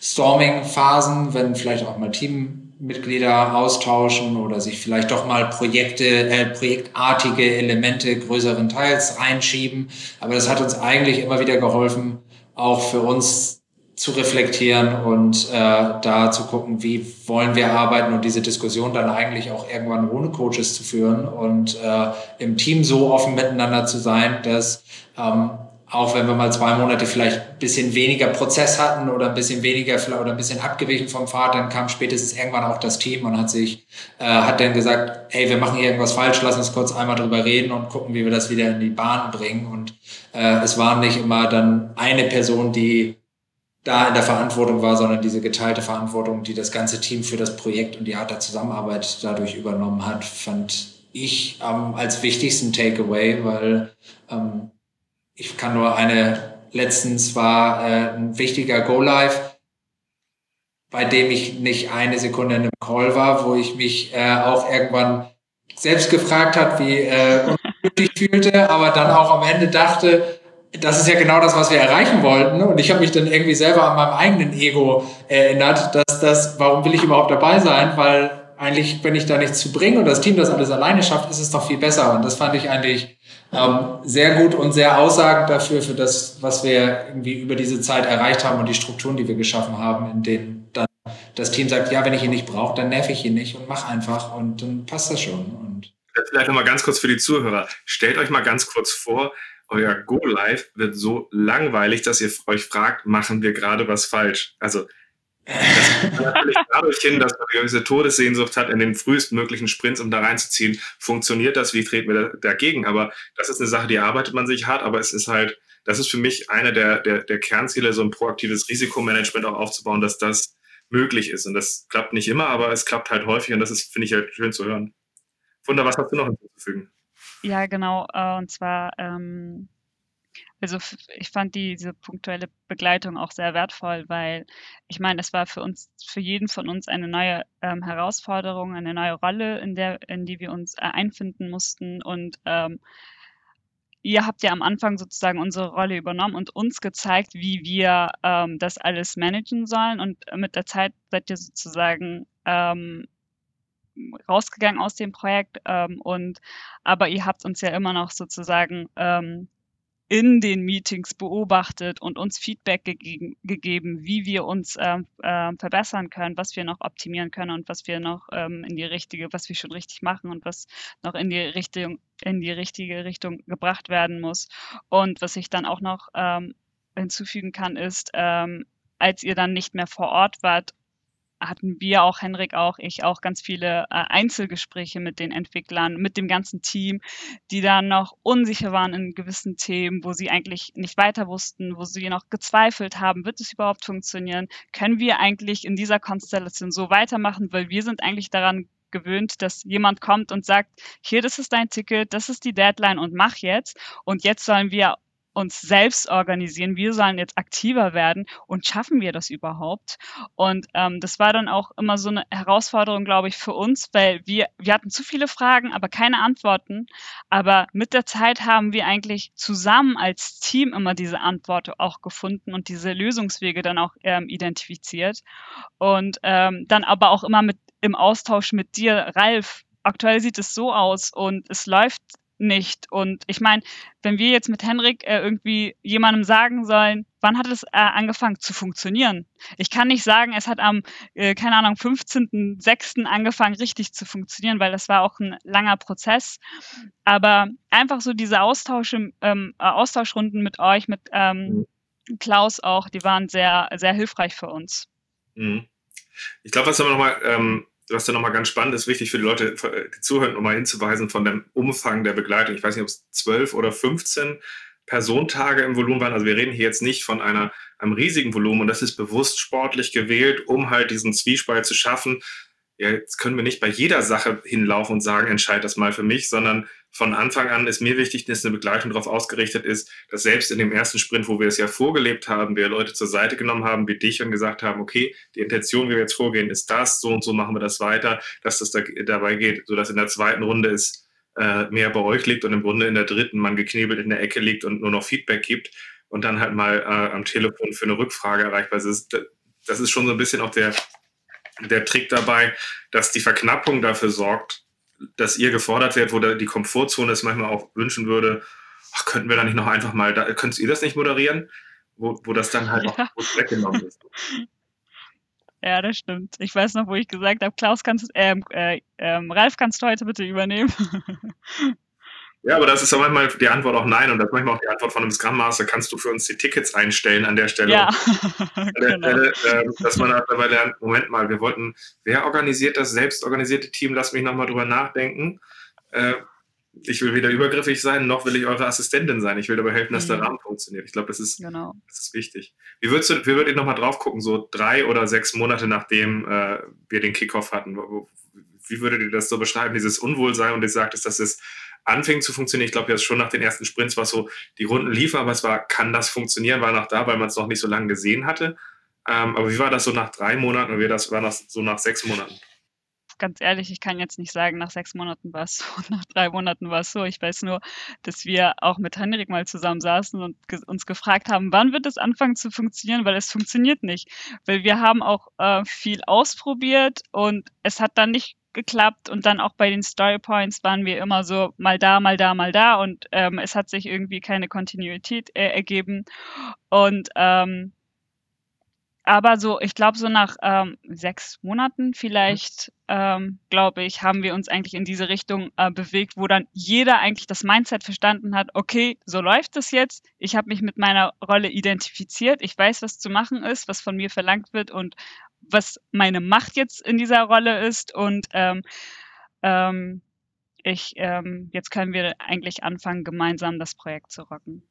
Storming-Phasen, wenn vielleicht auch mal Teammitglieder austauschen oder sich vielleicht doch mal Projekte, äh, projektartige Elemente größeren Teils reinschieben. Aber das hat uns eigentlich immer wieder geholfen, auch für uns zu reflektieren und äh, da zu gucken, wie wollen wir arbeiten und diese Diskussion dann eigentlich auch irgendwann ohne Coaches zu führen und äh, im Team so offen miteinander zu sein, dass ähm, auch wenn wir mal zwei Monate vielleicht ein bisschen weniger Prozess hatten oder ein bisschen weniger oder ein bisschen abgewichen vom Pfad, dann kam spätestens irgendwann auch das Team und hat sich, äh, hat dann gesagt, hey, wir machen hier irgendwas falsch, lass uns kurz einmal drüber reden und gucken, wie wir das wieder in die Bahn bringen. Und äh, es war nicht immer dann eine Person, die da in der Verantwortung war, sondern diese geteilte Verantwortung, die das ganze Team für das Projekt und die Art der Zusammenarbeit dadurch übernommen hat, fand ich ähm, als wichtigsten Takeaway, weil ähm, ich kann nur eine, letztens war äh, ein wichtiger Go-Live, bei dem ich nicht eine Sekunde in einem Call war, wo ich mich äh, auch irgendwann selbst gefragt hat, wie äh, ungültig fühlte, aber dann auch am Ende dachte, das ist ja genau das, was wir erreichen wollten. Und ich habe mich dann irgendwie selber an meinem eigenen Ego erinnert, dass das, warum will ich überhaupt dabei sein? Weil eigentlich, wenn ich da nichts zu bringe und das Team das alles alleine schafft, ist es doch viel besser. Und das fand ich eigentlich sehr gut und sehr aussagend dafür, für das, was wir irgendwie über diese Zeit erreicht haben und die Strukturen, die wir geschaffen haben, in denen dann das Team sagt, ja, wenn ich ihn nicht brauche, dann nerv ich ihn nicht und mach einfach und dann passt das schon. Und Vielleicht nochmal ganz kurz für die Zuhörer. Stellt euch mal ganz kurz vor, euer Go-Live wird so langweilig, dass ihr euch fragt, machen wir gerade was falsch? Also das kommt natürlich dadurch hin, dass man eine gewisse Todessehnsucht hat, in den frühestmöglichen Sprints, um da reinzuziehen. Funktioniert das? Wie treten wir dagegen? Aber das ist eine Sache, die arbeitet man sich hart, aber es ist halt, das ist für mich eine der, der, der Kernziele, so ein proaktives Risikomanagement auch aufzubauen, dass das möglich ist. Und das klappt nicht immer, aber es klappt halt häufig und das ist, finde ich, halt schön zu hören. Wunder, was hast du noch hinzuzufügen? Ja, genau. Äh, und zwar, ähm, also ich fand die, diese punktuelle Begleitung auch sehr wertvoll, weil ich meine, es war für uns, für jeden von uns eine neue ähm, Herausforderung, eine neue Rolle, in der, in die wir uns äh, einfinden mussten. Und ähm, ihr habt ja am Anfang sozusagen unsere Rolle übernommen und uns gezeigt, wie wir ähm, das alles managen sollen. Und mit der Zeit seid ihr sozusagen ähm, rausgegangen aus dem Projekt ähm, und aber ihr habt uns ja immer noch sozusagen ähm, in den Meetings beobachtet und uns Feedback gegeben, gegeben wie wir uns ähm, äh, verbessern können, was wir noch optimieren können und was wir noch ähm, in die richtige, was wir schon richtig machen und was noch in die Richtung, in die richtige Richtung gebracht werden muss. Und was ich dann auch noch ähm, hinzufügen kann, ist, ähm, als ihr dann nicht mehr vor Ort wart hatten wir auch, Henrik auch, ich auch ganz viele äh, Einzelgespräche mit den Entwicklern, mit dem ganzen Team, die dann noch unsicher waren in gewissen Themen, wo sie eigentlich nicht weiter wussten, wo sie noch gezweifelt haben, wird es überhaupt funktionieren? Können wir eigentlich in dieser Konstellation so weitermachen? Weil wir sind eigentlich daran gewöhnt, dass jemand kommt und sagt, hier, das ist dein Ticket, das ist die Deadline und mach jetzt. Und jetzt sollen wir uns selbst organisieren, wir sollen jetzt aktiver werden und schaffen wir das überhaupt? Und ähm, das war dann auch immer so eine Herausforderung, glaube ich, für uns, weil wir, wir hatten zu viele Fragen, aber keine Antworten. Aber mit der Zeit haben wir eigentlich zusammen als Team immer diese Antworten auch gefunden und diese Lösungswege dann auch ähm, identifiziert. Und ähm, dann aber auch immer mit im Austausch mit dir, Ralf, aktuell sieht es so aus und es läuft nicht. Und ich meine, wenn wir jetzt mit Henrik äh, irgendwie jemandem sagen sollen, wann hat es äh, angefangen zu funktionieren? Ich kann nicht sagen, es hat am, äh, keine Ahnung, 15.06. angefangen richtig zu funktionieren, weil das war auch ein langer Prozess. Aber einfach so diese Austausche, ähm, äh, Austauschrunden mit euch, mit ähm, mhm. Klaus auch, die waren sehr, sehr hilfreich für uns. Mhm. Ich glaube, was wir nochmal ähm, was da nochmal ganz spannend ist, wichtig für die Leute, die zuhören, um mal hinzuweisen von dem Umfang der Begleitung. Ich weiß nicht, ob es 12 oder 15 Personentage im Volumen waren. Also wir reden hier jetzt nicht von einer, einem riesigen Volumen und das ist bewusst sportlich gewählt, um halt diesen Zwiespalt zu schaffen. Jetzt können wir nicht bei jeder Sache hinlaufen und sagen, entscheid das mal für mich, sondern von Anfang an ist mir wichtig, dass eine Begleitung darauf ausgerichtet ist, dass selbst in dem ersten Sprint, wo wir es ja vorgelebt haben, wir Leute zur Seite genommen haben, wie dich und gesagt haben, okay, die Intention, wie wir jetzt vorgehen, ist das, so und so machen wir das weiter, dass das da, dabei geht, sodass in der zweiten Runde es äh, mehr bei euch liegt und im Grunde in der dritten man geknebelt in der Ecke liegt und nur noch Feedback gibt und dann halt mal äh, am Telefon für eine Rückfrage erreichbar ist. Das ist schon so ein bisschen auch der, der Trick dabei, dass die Verknappung dafür sorgt, dass ihr gefordert werdet, wo die Komfortzone es manchmal auch wünschen würde, ach, könnten wir da nicht noch einfach mal, da, könnt ihr das nicht moderieren? Wo, wo das dann halt ja. auch weggenommen ist. Ja, das stimmt. Ich weiß noch, wo ich gesagt habe, Klaus, kannst, ähm, äh, ähm, Ralf, kannst du heute bitte übernehmen? Ja, aber das ist ja manchmal die Antwort auch nein und das ist manchmal auch die Antwort von einem Scrum Master, kannst du für uns die Tickets einstellen an der Stelle. Ja, an der genau. Stelle, äh, dass man halt dabei lernt, Moment mal, wir wollten, wer organisiert das selbstorganisierte Team? Lass mich nochmal drüber nachdenken. Äh, ich will weder übergriffig sein, noch will ich eure Assistentin sein. Ich will dabei helfen, dass mhm. der Rahmen funktioniert. Ich glaube, das ist, genau. das ist wichtig. Wie würdest du, wie würdet ihr nochmal drauf gucken, so drei oder sechs Monate nachdem äh, wir den Kickoff hatten? Wie würdet ihr das so beschreiben, dieses Unwohlsein und ihr sagtest, dass es anfing zu funktionieren. Ich glaube, jetzt schon nach den ersten Sprints war es so, die Runden liefen, aber es war, kann das funktionieren, war noch da, weil man es noch nicht so lange gesehen hatte. Ähm, aber wie war das so nach drei Monaten und wie das war das so nach sechs Monaten? ganz ehrlich, ich kann jetzt nicht sagen, nach sechs Monaten war es so nach drei Monaten war es so. Ich weiß nur, dass wir auch mit Henrik mal zusammen saßen und ge uns gefragt haben, wann wird es anfangen zu funktionieren, weil es funktioniert nicht. Weil wir haben auch äh, viel ausprobiert und es hat dann nicht geklappt und dann auch bei den Story Points waren wir immer so mal da, mal da, mal da und ähm, es hat sich irgendwie keine Kontinuität äh, ergeben und ähm, aber so, ich glaube, so nach ähm, sechs Monaten vielleicht, ähm, glaube ich, haben wir uns eigentlich in diese Richtung äh, bewegt, wo dann jeder eigentlich das Mindset verstanden hat, okay, so läuft es jetzt. Ich habe mich mit meiner Rolle identifiziert. Ich weiß, was zu machen ist, was von mir verlangt wird und was meine Macht jetzt in dieser Rolle ist. Und ähm, ähm, ich, ähm, jetzt können wir eigentlich anfangen, gemeinsam das Projekt zu rocken.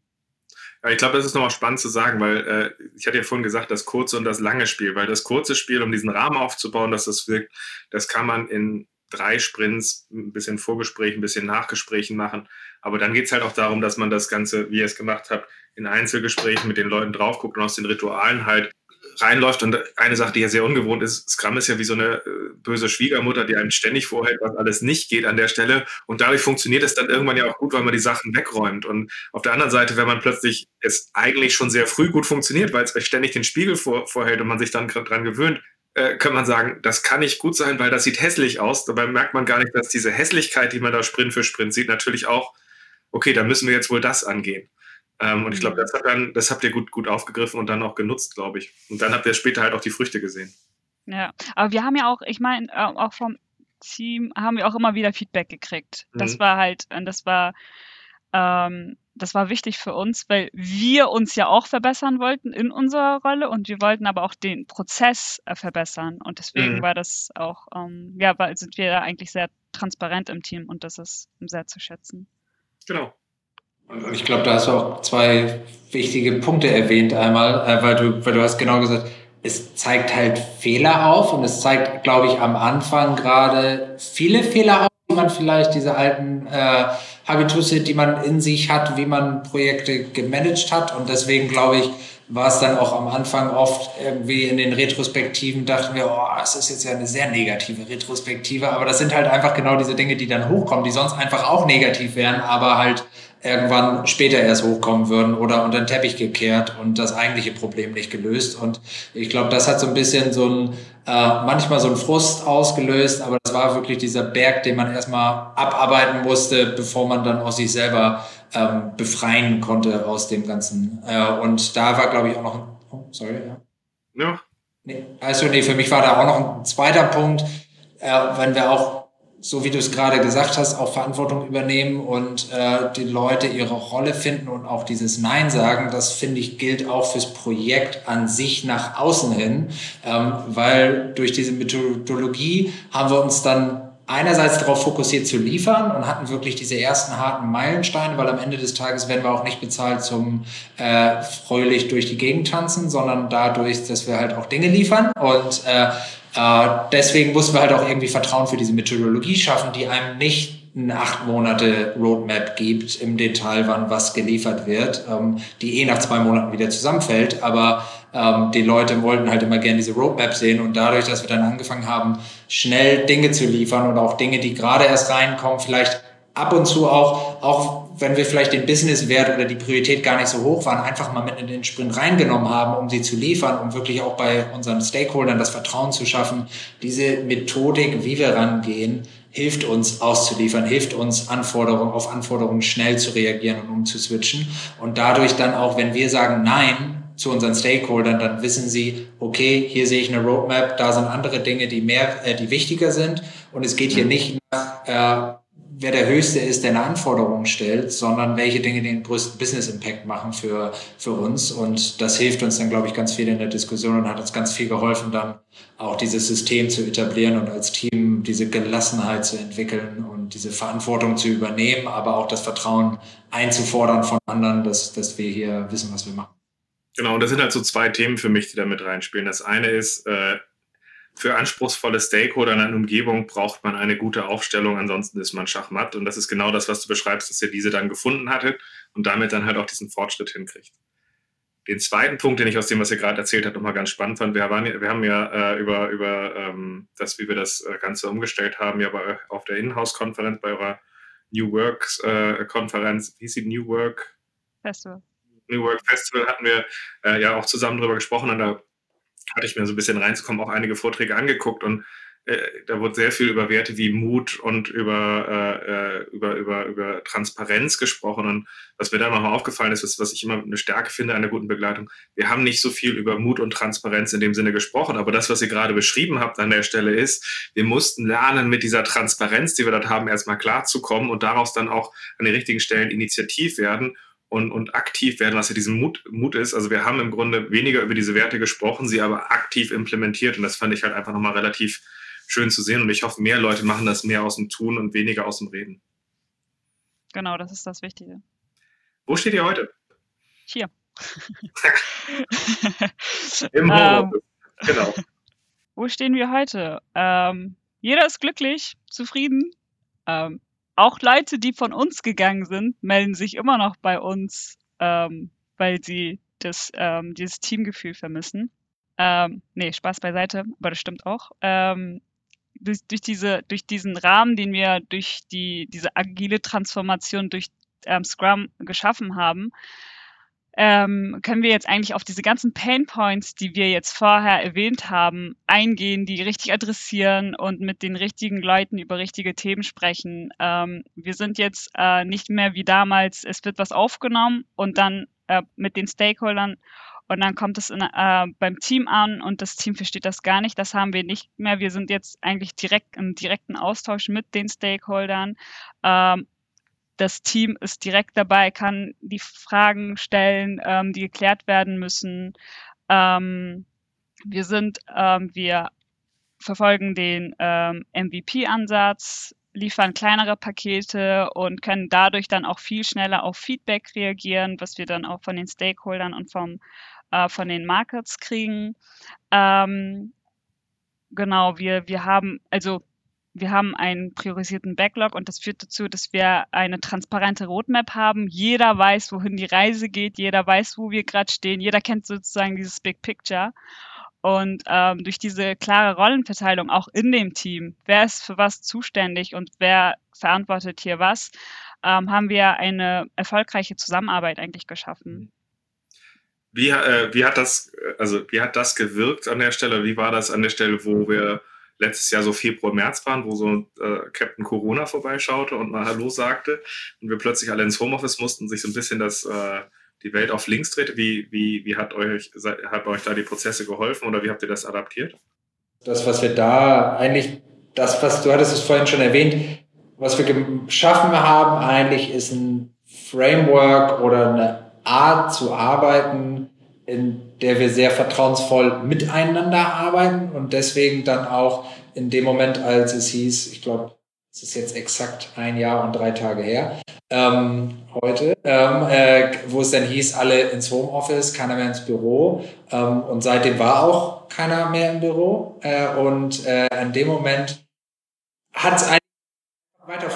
Ja, ich glaube, das ist nochmal spannend zu sagen, weil äh, ich hatte ja vorhin gesagt, das kurze und das lange Spiel, weil das kurze Spiel, um diesen Rahmen aufzubauen, dass das wirkt, das kann man in drei Sprints, ein bisschen Vorgespräch, ein bisschen Nachgesprächen machen. Aber dann geht es halt auch darum, dass man das Ganze, wie ihr es gemacht habt, in Einzelgesprächen mit den Leuten drauf guckt und aus den Ritualen halt reinläuft. Und eine Sache, die ja sehr ungewohnt ist, Scrum ist ja wie so eine äh, böse Schwiegermutter, die einem ständig vorhält, was alles nicht geht an der Stelle. Und dadurch funktioniert es dann irgendwann ja auch gut, weil man die Sachen wegräumt. Und auf der anderen Seite, wenn man plötzlich es eigentlich schon sehr früh gut funktioniert, weil es euch ständig den Spiegel vor, vorhält und man sich dann dran gewöhnt, äh, kann man sagen, das kann nicht gut sein, weil das sieht hässlich aus. Dabei merkt man gar nicht, dass diese Hässlichkeit, die man da Sprint für Sprint sieht, natürlich auch, okay, da müssen wir jetzt wohl das angehen. Ähm, und ich glaube, mhm. das, das habt ihr gut, gut aufgegriffen und dann auch genutzt, glaube ich. Und dann habt ihr später halt auch die Früchte gesehen. Ja, aber wir haben ja auch, ich meine, äh, auch vom Team haben wir auch immer wieder Feedback gekriegt. Das mhm. war halt, das war, ähm, das war wichtig für uns, weil wir uns ja auch verbessern wollten in unserer Rolle und wir wollten aber auch den Prozess äh, verbessern. Und deswegen mhm. war das auch, ähm, ja, weil sind wir da eigentlich sehr transparent im Team und das ist sehr zu schätzen. Genau. Und ich glaube, da hast du auch zwei wichtige Punkte erwähnt. Einmal, äh, weil du, weil du hast genau gesagt, es zeigt halt Fehler auf und es zeigt, glaube ich, am Anfang gerade viele Fehler auf, wie man vielleicht diese alten äh, Habitusse, die man in sich hat, wie man Projekte gemanagt hat. Und deswegen glaube ich, war es dann auch am Anfang oft irgendwie in den Retrospektiven, dachten wir, oh, das ist jetzt ja eine sehr negative Retrospektive. Aber das sind halt einfach genau diese Dinge, die dann hochkommen, die sonst einfach auch negativ wären, aber halt irgendwann später erst hochkommen würden oder unter den Teppich gekehrt und das eigentliche Problem nicht gelöst. Und ich glaube, das hat so ein bisschen so ein, äh, manchmal so ein Frust ausgelöst, aber das war wirklich dieser Berg, den man erstmal abarbeiten musste, bevor man dann auch sich selber ähm, befreien konnte aus dem Ganzen. Äh, und da war, glaube ich, auch noch ein, oh, sorry, ja. Ja. Nee, also nee, für mich war da auch noch ein zweiter Punkt, äh, wenn wir auch so wie du es gerade gesagt hast, auch Verantwortung übernehmen und äh, die Leute ihre Rolle finden und auch dieses Nein sagen, das finde ich gilt auch fürs Projekt an sich nach außen hin, ähm, weil durch diese Methodologie haben wir uns dann einerseits darauf fokussiert zu liefern und hatten wirklich diese ersten harten Meilensteine, weil am Ende des Tages werden wir auch nicht bezahlt zum äh, fröhlich durch die Gegend tanzen, sondern dadurch, dass wir halt auch Dinge liefern und äh, äh, deswegen mussten wir halt auch irgendwie Vertrauen für diese Methodologie schaffen, die einem nicht eine acht Monate Roadmap gibt im Detail, wann was geliefert wird, ähm, die eh nach zwei Monaten wieder zusammenfällt. Aber ähm, die Leute wollten halt immer gerne diese Roadmap sehen und dadurch, dass wir dann angefangen haben, schnell Dinge zu liefern und auch Dinge, die gerade erst reinkommen, vielleicht ab und zu auch, auch wenn wir vielleicht den Businesswert oder die Priorität gar nicht so hoch waren, einfach mal mit in den Sprint reingenommen haben, um sie zu liefern, um wirklich auch bei unseren Stakeholdern das Vertrauen zu schaffen. Diese Methodik, wie wir rangehen, hilft uns auszuliefern, hilft uns Anforderungen auf Anforderungen schnell zu reagieren und umzuswitchen. Und dadurch dann auch, wenn wir sagen Nein zu unseren Stakeholdern, dann wissen sie, okay, hier sehe ich eine Roadmap, da sind andere Dinge, die mehr, äh, die wichtiger sind. Und es geht hier nicht nach äh, wer der Höchste ist, der eine Anforderung stellt, sondern welche Dinge den größten Business Impact machen für, für uns. Und das hilft uns dann, glaube ich, ganz viel in der Diskussion und hat uns ganz viel geholfen, dann auch dieses System zu etablieren und als Team diese Gelassenheit zu entwickeln und diese Verantwortung zu übernehmen, aber auch das Vertrauen einzufordern von anderen, dass, dass wir hier wissen, was wir machen. Genau, und das sind halt so zwei Themen für mich, die da mit reinspielen. Das eine ist, äh, für anspruchsvolle Stakeholder in einer Umgebung braucht man eine gute Aufstellung, ansonsten ist man schachmatt. Und das ist genau das, was du beschreibst, dass ihr diese dann gefunden hattet und damit dann halt auch diesen Fortschritt hinkriegt. den zweiten Punkt, den ich aus dem, was ihr gerade erzählt habt, nochmal ganz spannend fand. Wir, waren, wir haben ja äh, über, über ähm, das, wie wir das äh, Ganze umgestellt haben, ja bei, auf der Inhouse-Konferenz, bei eurer New Works-Konferenz, äh, wie hieß die New Work? Festival. New Work Festival hatten wir äh, ja auch zusammen drüber gesprochen und da hatte ich mir so ein bisschen reinzukommen, auch einige Vorträge angeguckt und äh, da wurde sehr viel über Werte wie Mut und über, äh, äh, über, über, über Transparenz gesprochen. Und was mir da nochmal aufgefallen ist, was ich immer eine Stärke finde an der guten Begleitung, wir haben nicht so viel über Mut und Transparenz in dem Sinne gesprochen, aber das, was ihr gerade beschrieben habt an der Stelle ist, wir mussten lernen, mit dieser Transparenz, die wir dort haben, erstmal klarzukommen und daraus dann auch an den richtigen Stellen initiativ werden und, und aktiv werden, was ja diesen Mut, Mut ist. Also wir haben im Grunde weniger über diese Werte gesprochen, sie aber aktiv implementiert und das fand ich halt einfach nochmal relativ schön zu sehen. Und ich hoffe, mehr Leute machen das mehr aus dem Tun und weniger aus dem Reden. Genau, das ist das Wichtige. Wo steht ihr heute? Hier. Im Homeoffice. Ähm, genau. Wo stehen wir heute? Ähm, jeder ist glücklich, zufrieden. Ähm, auch Leute, die von uns gegangen sind, melden sich immer noch bei uns, ähm, weil sie das, ähm, dieses Teamgefühl vermissen. Ähm, nee, Spaß beiseite, aber das stimmt auch. Ähm, durch, durch, diese, durch diesen Rahmen, den wir durch die, diese agile Transformation durch ähm, Scrum geschaffen haben, ähm, können wir jetzt eigentlich auf diese ganzen Pain Points, die wir jetzt vorher erwähnt haben, eingehen, die richtig adressieren und mit den richtigen Leuten über richtige Themen sprechen. Ähm, wir sind jetzt äh, nicht mehr wie damals, es wird was aufgenommen und dann äh, mit den Stakeholdern und dann kommt es in, äh, beim Team an und das Team versteht das gar nicht. Das haben wir nicht mehr. Wir sind jetzt eigentlich direkt im direkten Austausch mit den Stakeholdern. Ähm, das Team ist direkt dabei, kann die Fragen stellen, ähm, die geklärt werden müssen. Ähm, wir sind, ähm, wir verfolgen den ähm, MVP-Ansatz, liefern kleinere Pakete und können dadurch dann auch viel schneller auf Feedback reagieren, was wir dann auch von den Stakeholdern und vom äh, von den Markets kriegen. Ähm, genau, wir, wir haben, also wir haben einen priorisierten Backlog und das führt dazu, dass wir eine transparente Roadmap haben. Jeder weiß, wohin die Reise geht, jeder weiß, wo wir gerade stehen, jeder kennt sozusagen dieses Big Picture. Und ähm, durch diese klare Rollenverteilung auch in dem Team, wer ist für was zuständig und wer verantwortet hier was, ähm, haben wir eine erfolgreiche Zusammenarbeit eigentlich geschaffen. Wie, äh, wie, hat das, also wie hat das gewirkt an der Stelle? Wie war das an der Stelle, wo wir letztes Jahr so Februar, März waren, wo so äh, Captain Corona vorbeischaute und mal Hallo sagte und wir plötzlich alle ins Homeoffice mussten, sich so ein bisschen das, äh, die Welt auf links drehte. Wie, wie, wie hat, euch, hat euch da die Prozesse geholfen oder wie habt ihr das adaptiert? Das, was wir da eigentlich, das, was du hattest es vorhin schon erwähnt, was wir geschaffen haben eigentlich ist ein Framework oder eine Art zu arbeiten, in der wir sehr vertrauensvoll miteinander arbeiten und deswegen dann auch in dem Moment, als es hieß, ich glaube, es ist jetzt exakt ein Jahr und drei Tage her, ähm, heute, ähm, äh, wo es dann hieß, alle ins Homeoffice, keiner mehr ins Büro. Ähm, und seitdem war auch keiner mehr im Büro. Äh, und äh, in dem Moment hat es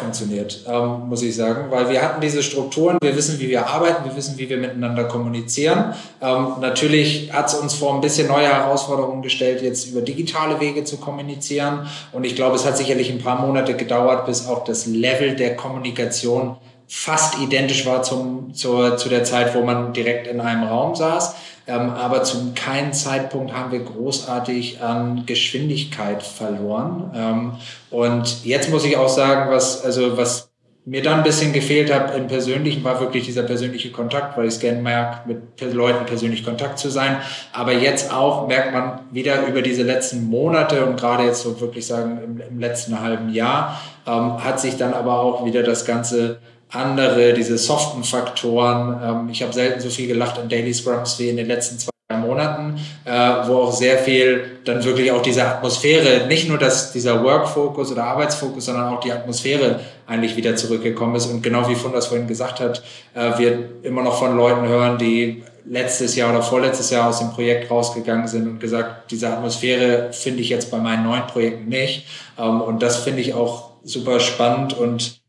funktioniert, ähm, muss ich sagen, weil wir hatten diese Strukturen, wir wissen, wie wir arbeiten, wir wissen, wie wir miteinander kommunizieren. Ähm, natürlich hat es uns vor ein bisschen neue Herausforderungen gestellt, jetzt über digitale Wege zu kommunizieren. Und ich glaube, es hat sicherlich ein paar Monate gedauert, bis auch das Level der Kommunikation fast identisch war zum, zur, zu der Zeit, wo man direkt in einem Raum saß. Ähm, aber zu keinem Zeitpunkt haben wir großartig an Geschwindigkeit verloren. Ähm, und jetzt muss ich auch sagen, was, also was mir dann ein bisschen gefehlt hat im Persönlichen, war wirklich dieser persönliche Kontakt, weil ich es gerne mag, mit Leuten persönlich Kontakt zu sein. Aber jetzt auch merkt man wieder über diese letzten Monate und gerade jetzt so wirklich sagen im, im letzten halben Jahr, ähm, hat sich dann aber auch wieder das Ganze andere, diese soften Faktoren. Ähm, ich habe selten so viel gelacht in Daily Scrums wie in den letzten zwei Monaten, äh, wo auch sehr viel dann wirklich auch diese Atmosphäre, nicht nur das, dieser Work-Fokus oder Arbeitsfokus, sondern auch die Atmosphäre eigentlich wieder zurückgekommen ist. Und genau wie Fundas vorhin gesagt hat, äh, wir immer noch von Leuten hören, die letztes Jahr oder vorletztes Jahr aus dem Projekt rausgegangen sind und gesagt, diese Atmosphäre finde ich jetzt bei meinen neuen Projekten nicht. Ähm, und das finde ich auch super spannend und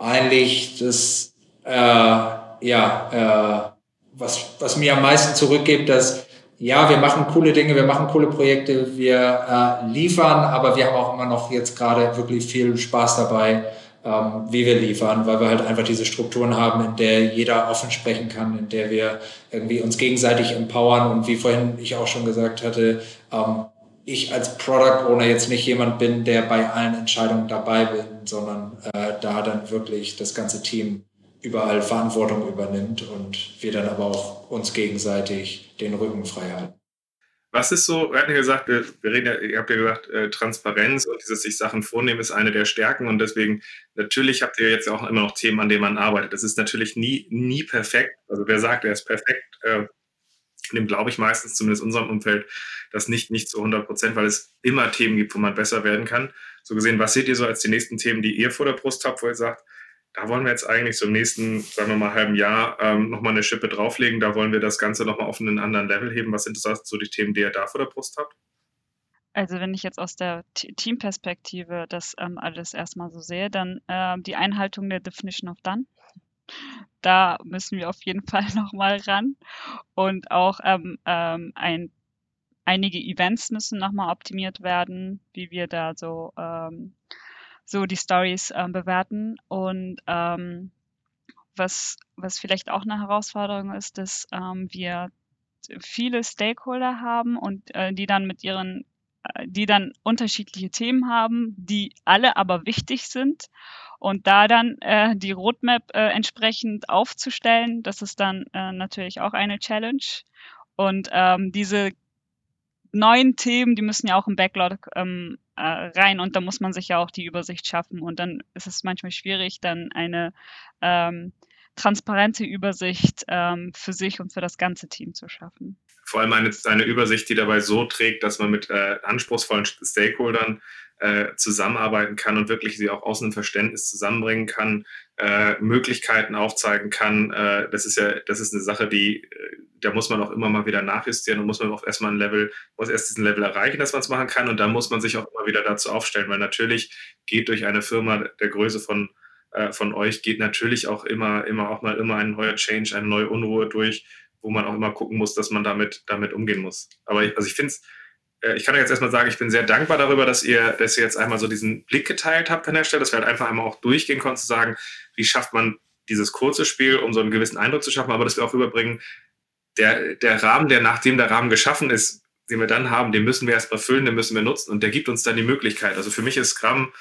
eigentlich das, äh, ja, äh, was, was mir am meisten zurückgibt, dass ja, wir machen coole Dinge, wir machen coole Projekte, wir äh, liefern, aber wir haben auch immer noch jetzt gerade wirklich viel Spaß dabei, ähm, wie wir liefern, weil wir halt einfach diese Strukturen haben, in der jeder offen sprechen kann, in der wir irgendwie uns gegenseitig empowern. Und wie vorhin ich auch schon gesagt hatte, ähm, ich als Product Owner jetzt nicht jemand bin, der bei allen Entscheidungen dabei bin, sondern äh, da dann wirklich das ganze Team überall Verantwortung übernimmt und wir dann aber auch uns gegenseitig den Rücken frei halten. Was ist so, wir hatten ja gesagt, wir, wir reden ja, ihr habt ja gesagt, äh, Transparenz und dieses sich Sachen vornehmen ist eine der Stärken und deswegen, natürlich habt ihr jetzt auch immer noch Themen, an denen man arbeitet. Das ist natürlich nie, nie perfekt. Also wer sagt, er ist perfekt, äh, dem glaube ich meistens, zumindest in unserem Umfeld, das nicht, nicht zu 100 Prozent, weil es immer Themen gibt, wo man besser werden kann. So gesehen, was seht ihr so als die nächsten Themen, die ihr vor der Brust habt, wo ihr sagt, da wollen wir jetzt eigentlich so im nächsten, sagen wir mal, halben Jahr ähm, nochmal eine Schippe drauflegen. Da wollen wir das Ganze nochmal auf einen anderen Level heben. Was sind das so die Themen, die ihr da vor der Brust habt? Also wenn ich jetzt aus der Teamperspektive das ähm, alles erstmal so sehe, dann äh, die Einhaltung der Definition of Done. Da müssen wir auf jeden Fall nochmal ran. Und auch ähm, ähm, ein einige Events müssen nochmal optimiert werden, wie wir da so, ähm, so die Stories ähm, bewerten. Und ähm, was, was vielleicht auch eine Herausforderung ist, dass ähm, wir viele Stakeholder haben und äh, die dann mit ihren die dann unterschiedliche Themen haben, die alle aber wichtig sind. Und da dann äh, die Roadmap äh, entsprechend aufzustellen, das ist dann äh, natürlich auch eine Challenge. Und ähm, diese neuen Themen, die müssen ja auch im Backlog ähm, äh, rein und da muss man sich ja auch die Übersicht schaffen und dann ist es manchmal schwierig, dann eine ähm, transparente Übersicht ähm, für sich und für das ganze Team zu schaffen. Vor allem eine, eine Übersicht, die dabei so trägt, dass man mit äh, anspruchsvollen Stakeholdern äh, zusammenarbeiten kann und wirklich sie auch aus einem Verständnis zusammenbringen kann, äh, Möglichkeiten aufzeigen kann. Äh, das ist ja, das ist eine Sache, die, äh, da muss man auch immer mal wieder nachjustieren und muss man auch erstmal ein Level, muss erst diesen Level erreichen, dass man es machen kann und dann muss man sich auch immer wieder dazu aufstellen, weil natürlich geht durch eine Firma der Größe von äh, von euch geht natürlich auch immer, immer auch mal immer ein neuer Change, eine neue Unruhe durch, wo man auch immer gucken muss, dass man damit, damit umgehen muss. Aber ich, also ich finde es, äh, ich kann jetzt erstmal sagen, ich bin sehr dankbar darüber, dass ihr, dass ihr jetzt einmal so diesen Blick geteilt habt an der Stelle, dass wir halt einfach einmal auch durchgehen konnten, zu sagen, wie schafft man dieses kurze Spiel, um so einen gewissen Eindruck zu schaffen, aber dass wir auch rüberbringen, der, der Rahmen, der nachdem der Rahmen geschaffen ist, den wir dann haben, den müssen wir erstmal füllen, den müssen wir nutzen und der gibt uns dann die Möglichkeit. Also für mich ist Scrum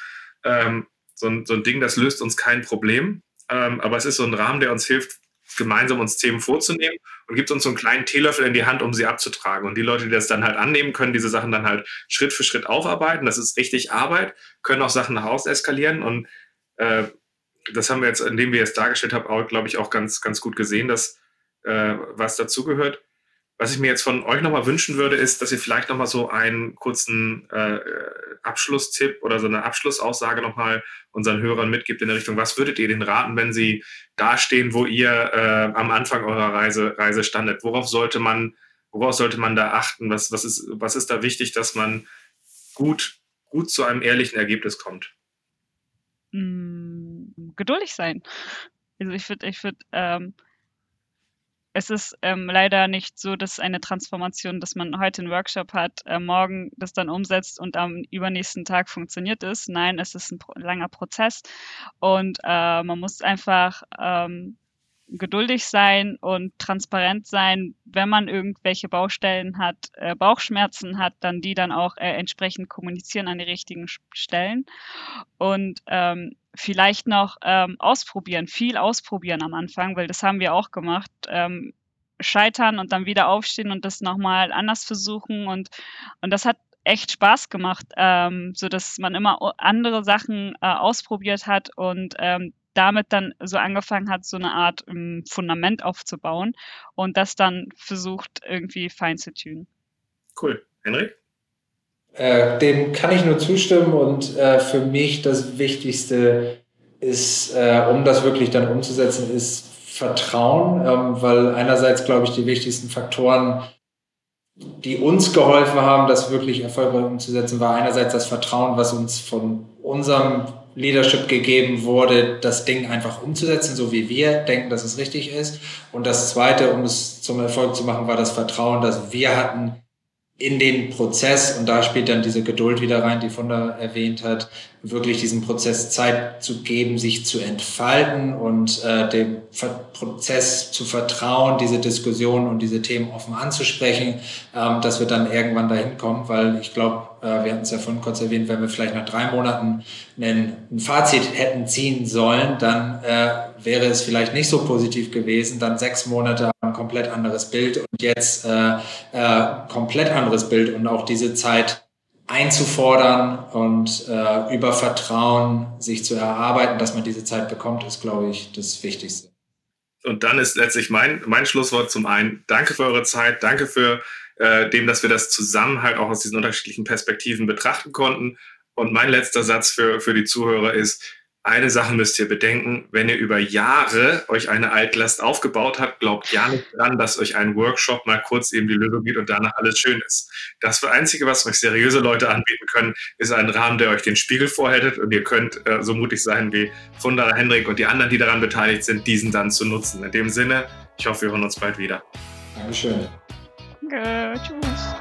ähm, so, ein, so ein Ding, das löst uns kein Problem, ähm, aber es ist so ein Rahmen, der uns hilft, gemeinsam uns Themen vorzunehmen und gibt uns so einen kleinen Teelöffel in die Hand, um sie abzutragen. Und die Leute, die das dann halt annehmen, können diese Sachen dann halt Schritt für Schritt aufarbeiten. Das ist richtig Arbeit, können auch Sachen nach Hause eskalieren. Und äh, das haben wir jetzt, indem wir jetzt dargestellt haben, glaube ich, auch ganz, ganz gut gesehen, dass äh, was dazugehört. Was ich mir jetzt von euch nochmal wünschen würde, ist, dass ihr vielleicht nochmal so einen kurzen äh, Abschlusstipp oder so eine Abschlussaussage nochmal unseren Hörern mitgibt in der Richtung, was würdet ihr denen raten, wenn sie dastehen, wo ihr äh, am Anfang eurer Reise, Reise standet? Worauf sollte man, worauf sollte man da achten? Was, was, ist, was ist da wichtig, dass man gut, gut zu einem ehrlichen Ergebnis kommt? Mm, geduldig sein. Also ich würde, ich würde, ähm, es ist ähm, leider nicht so, dass eine Transformation, dass man heute einen Workshop hat, äh, morgen das dann umsetzt und am übernächsten Tag funktioniert ist. Nein, es ist ein langer Prozess und äh, man muss einfach ähm, geduldig sein und transparent sein, wenn man irgendwelche Baustellen hat, äh, Bauchschmerzen hat, dann die dann auch äh, entsprechend kommunizieren an die richtigen Stellen und ähm, vielleicht noch ähm, ausprobieren, viel ausprobieren am Anfang, weil das haben wir auch gemacht. Ähm, scheitern und dann wieder aufstehen und das nochmal anders versuchen und, und das hat echt Spaß gemacht, ähm, so dass man immer andere Sachen äh, ausprobiert hat und ähm, damit dann so angefangen hat, so eine Art um, ähm, Fundament aufzubauen und das dann versucht irgendwie fein zu tun. Cool. Henrik? Äh, dem kann ich nur zustimmen und äh, für mich das Wichtigste ist, äh, um das wirklich dann umzusetzen, ist Vertrauen, ähm, weil einerseits, glaube ich, die wichtigsten Faktoren, die uns geholfen haben, das wirklich erfolgreich umzusetzen, war einerseits das Vertrauen, was uns von unserem Leadership gegeben wurde, das Ding einfach umzusetzen, so wie wir denken, dass es richtig ist. Und das Zweite, um es zum Erfolg zu machen, war das Vertrauen, das wir hatten in den Prozess, und da spielt dann diese Geduld wieder rein, die Funda erwähnt hat, wirklich diesem Prozess Zeit zu geben, sich zu entfalten und äh, dem Prozess zu vertrauen, diese Diskussion und diese Themen offen anzusprechen, ähm, dass wir dann irgendwann dahin kommen, weil ich glaube, äh, wir hatten es ja vorhin kurz erwähnt, wenn wir vielleicht nach drei Monaten einen, ein Fazit hätten ziehen sollen, dann äh, wäre es vielleicht nicht so positiv gewesen, dann sechs Monate ein komplett anderes Bild und jetzt äh, äh, komplett anderes Bild und auch diese Zeit einzufordern und äh, über Vertrauen sich zu erarbeiten, dass man diese Zeit bekommt, ist, glaube ich, das Wichtigste. Und dann ist letztlich mein, mein Schlusswort zum einen, danke für eure Zeit, danke für äh, dem, dass wir das zusammen halt auch aus diesen unterschiedlichen Perspektiven betrachten konnten. Und mein letzter Satz für, für die Zuhörer ist, eine Sache müsst ihr bedenken, wenn ihr über Jahre euch eine Altlast aufgebaut habt, glaubt ja nicht dran, dass euch ein Workshop mal kurz eben die Lösung gibt und danach alles schön ist. Das Einzige, was euch seriöse Leute anbieten können, ist ein Rahmen, der euch den Spiegel vorhält und ihr könnt äh, so mutig sein wie Funda, Hendrik und die anderen, die daran beteiligt sind, diesen dann zu nutzen. In dem Sinne, ich hoffe, wir hören uns bald wieder. Dankeschön. Danke. Tschüss.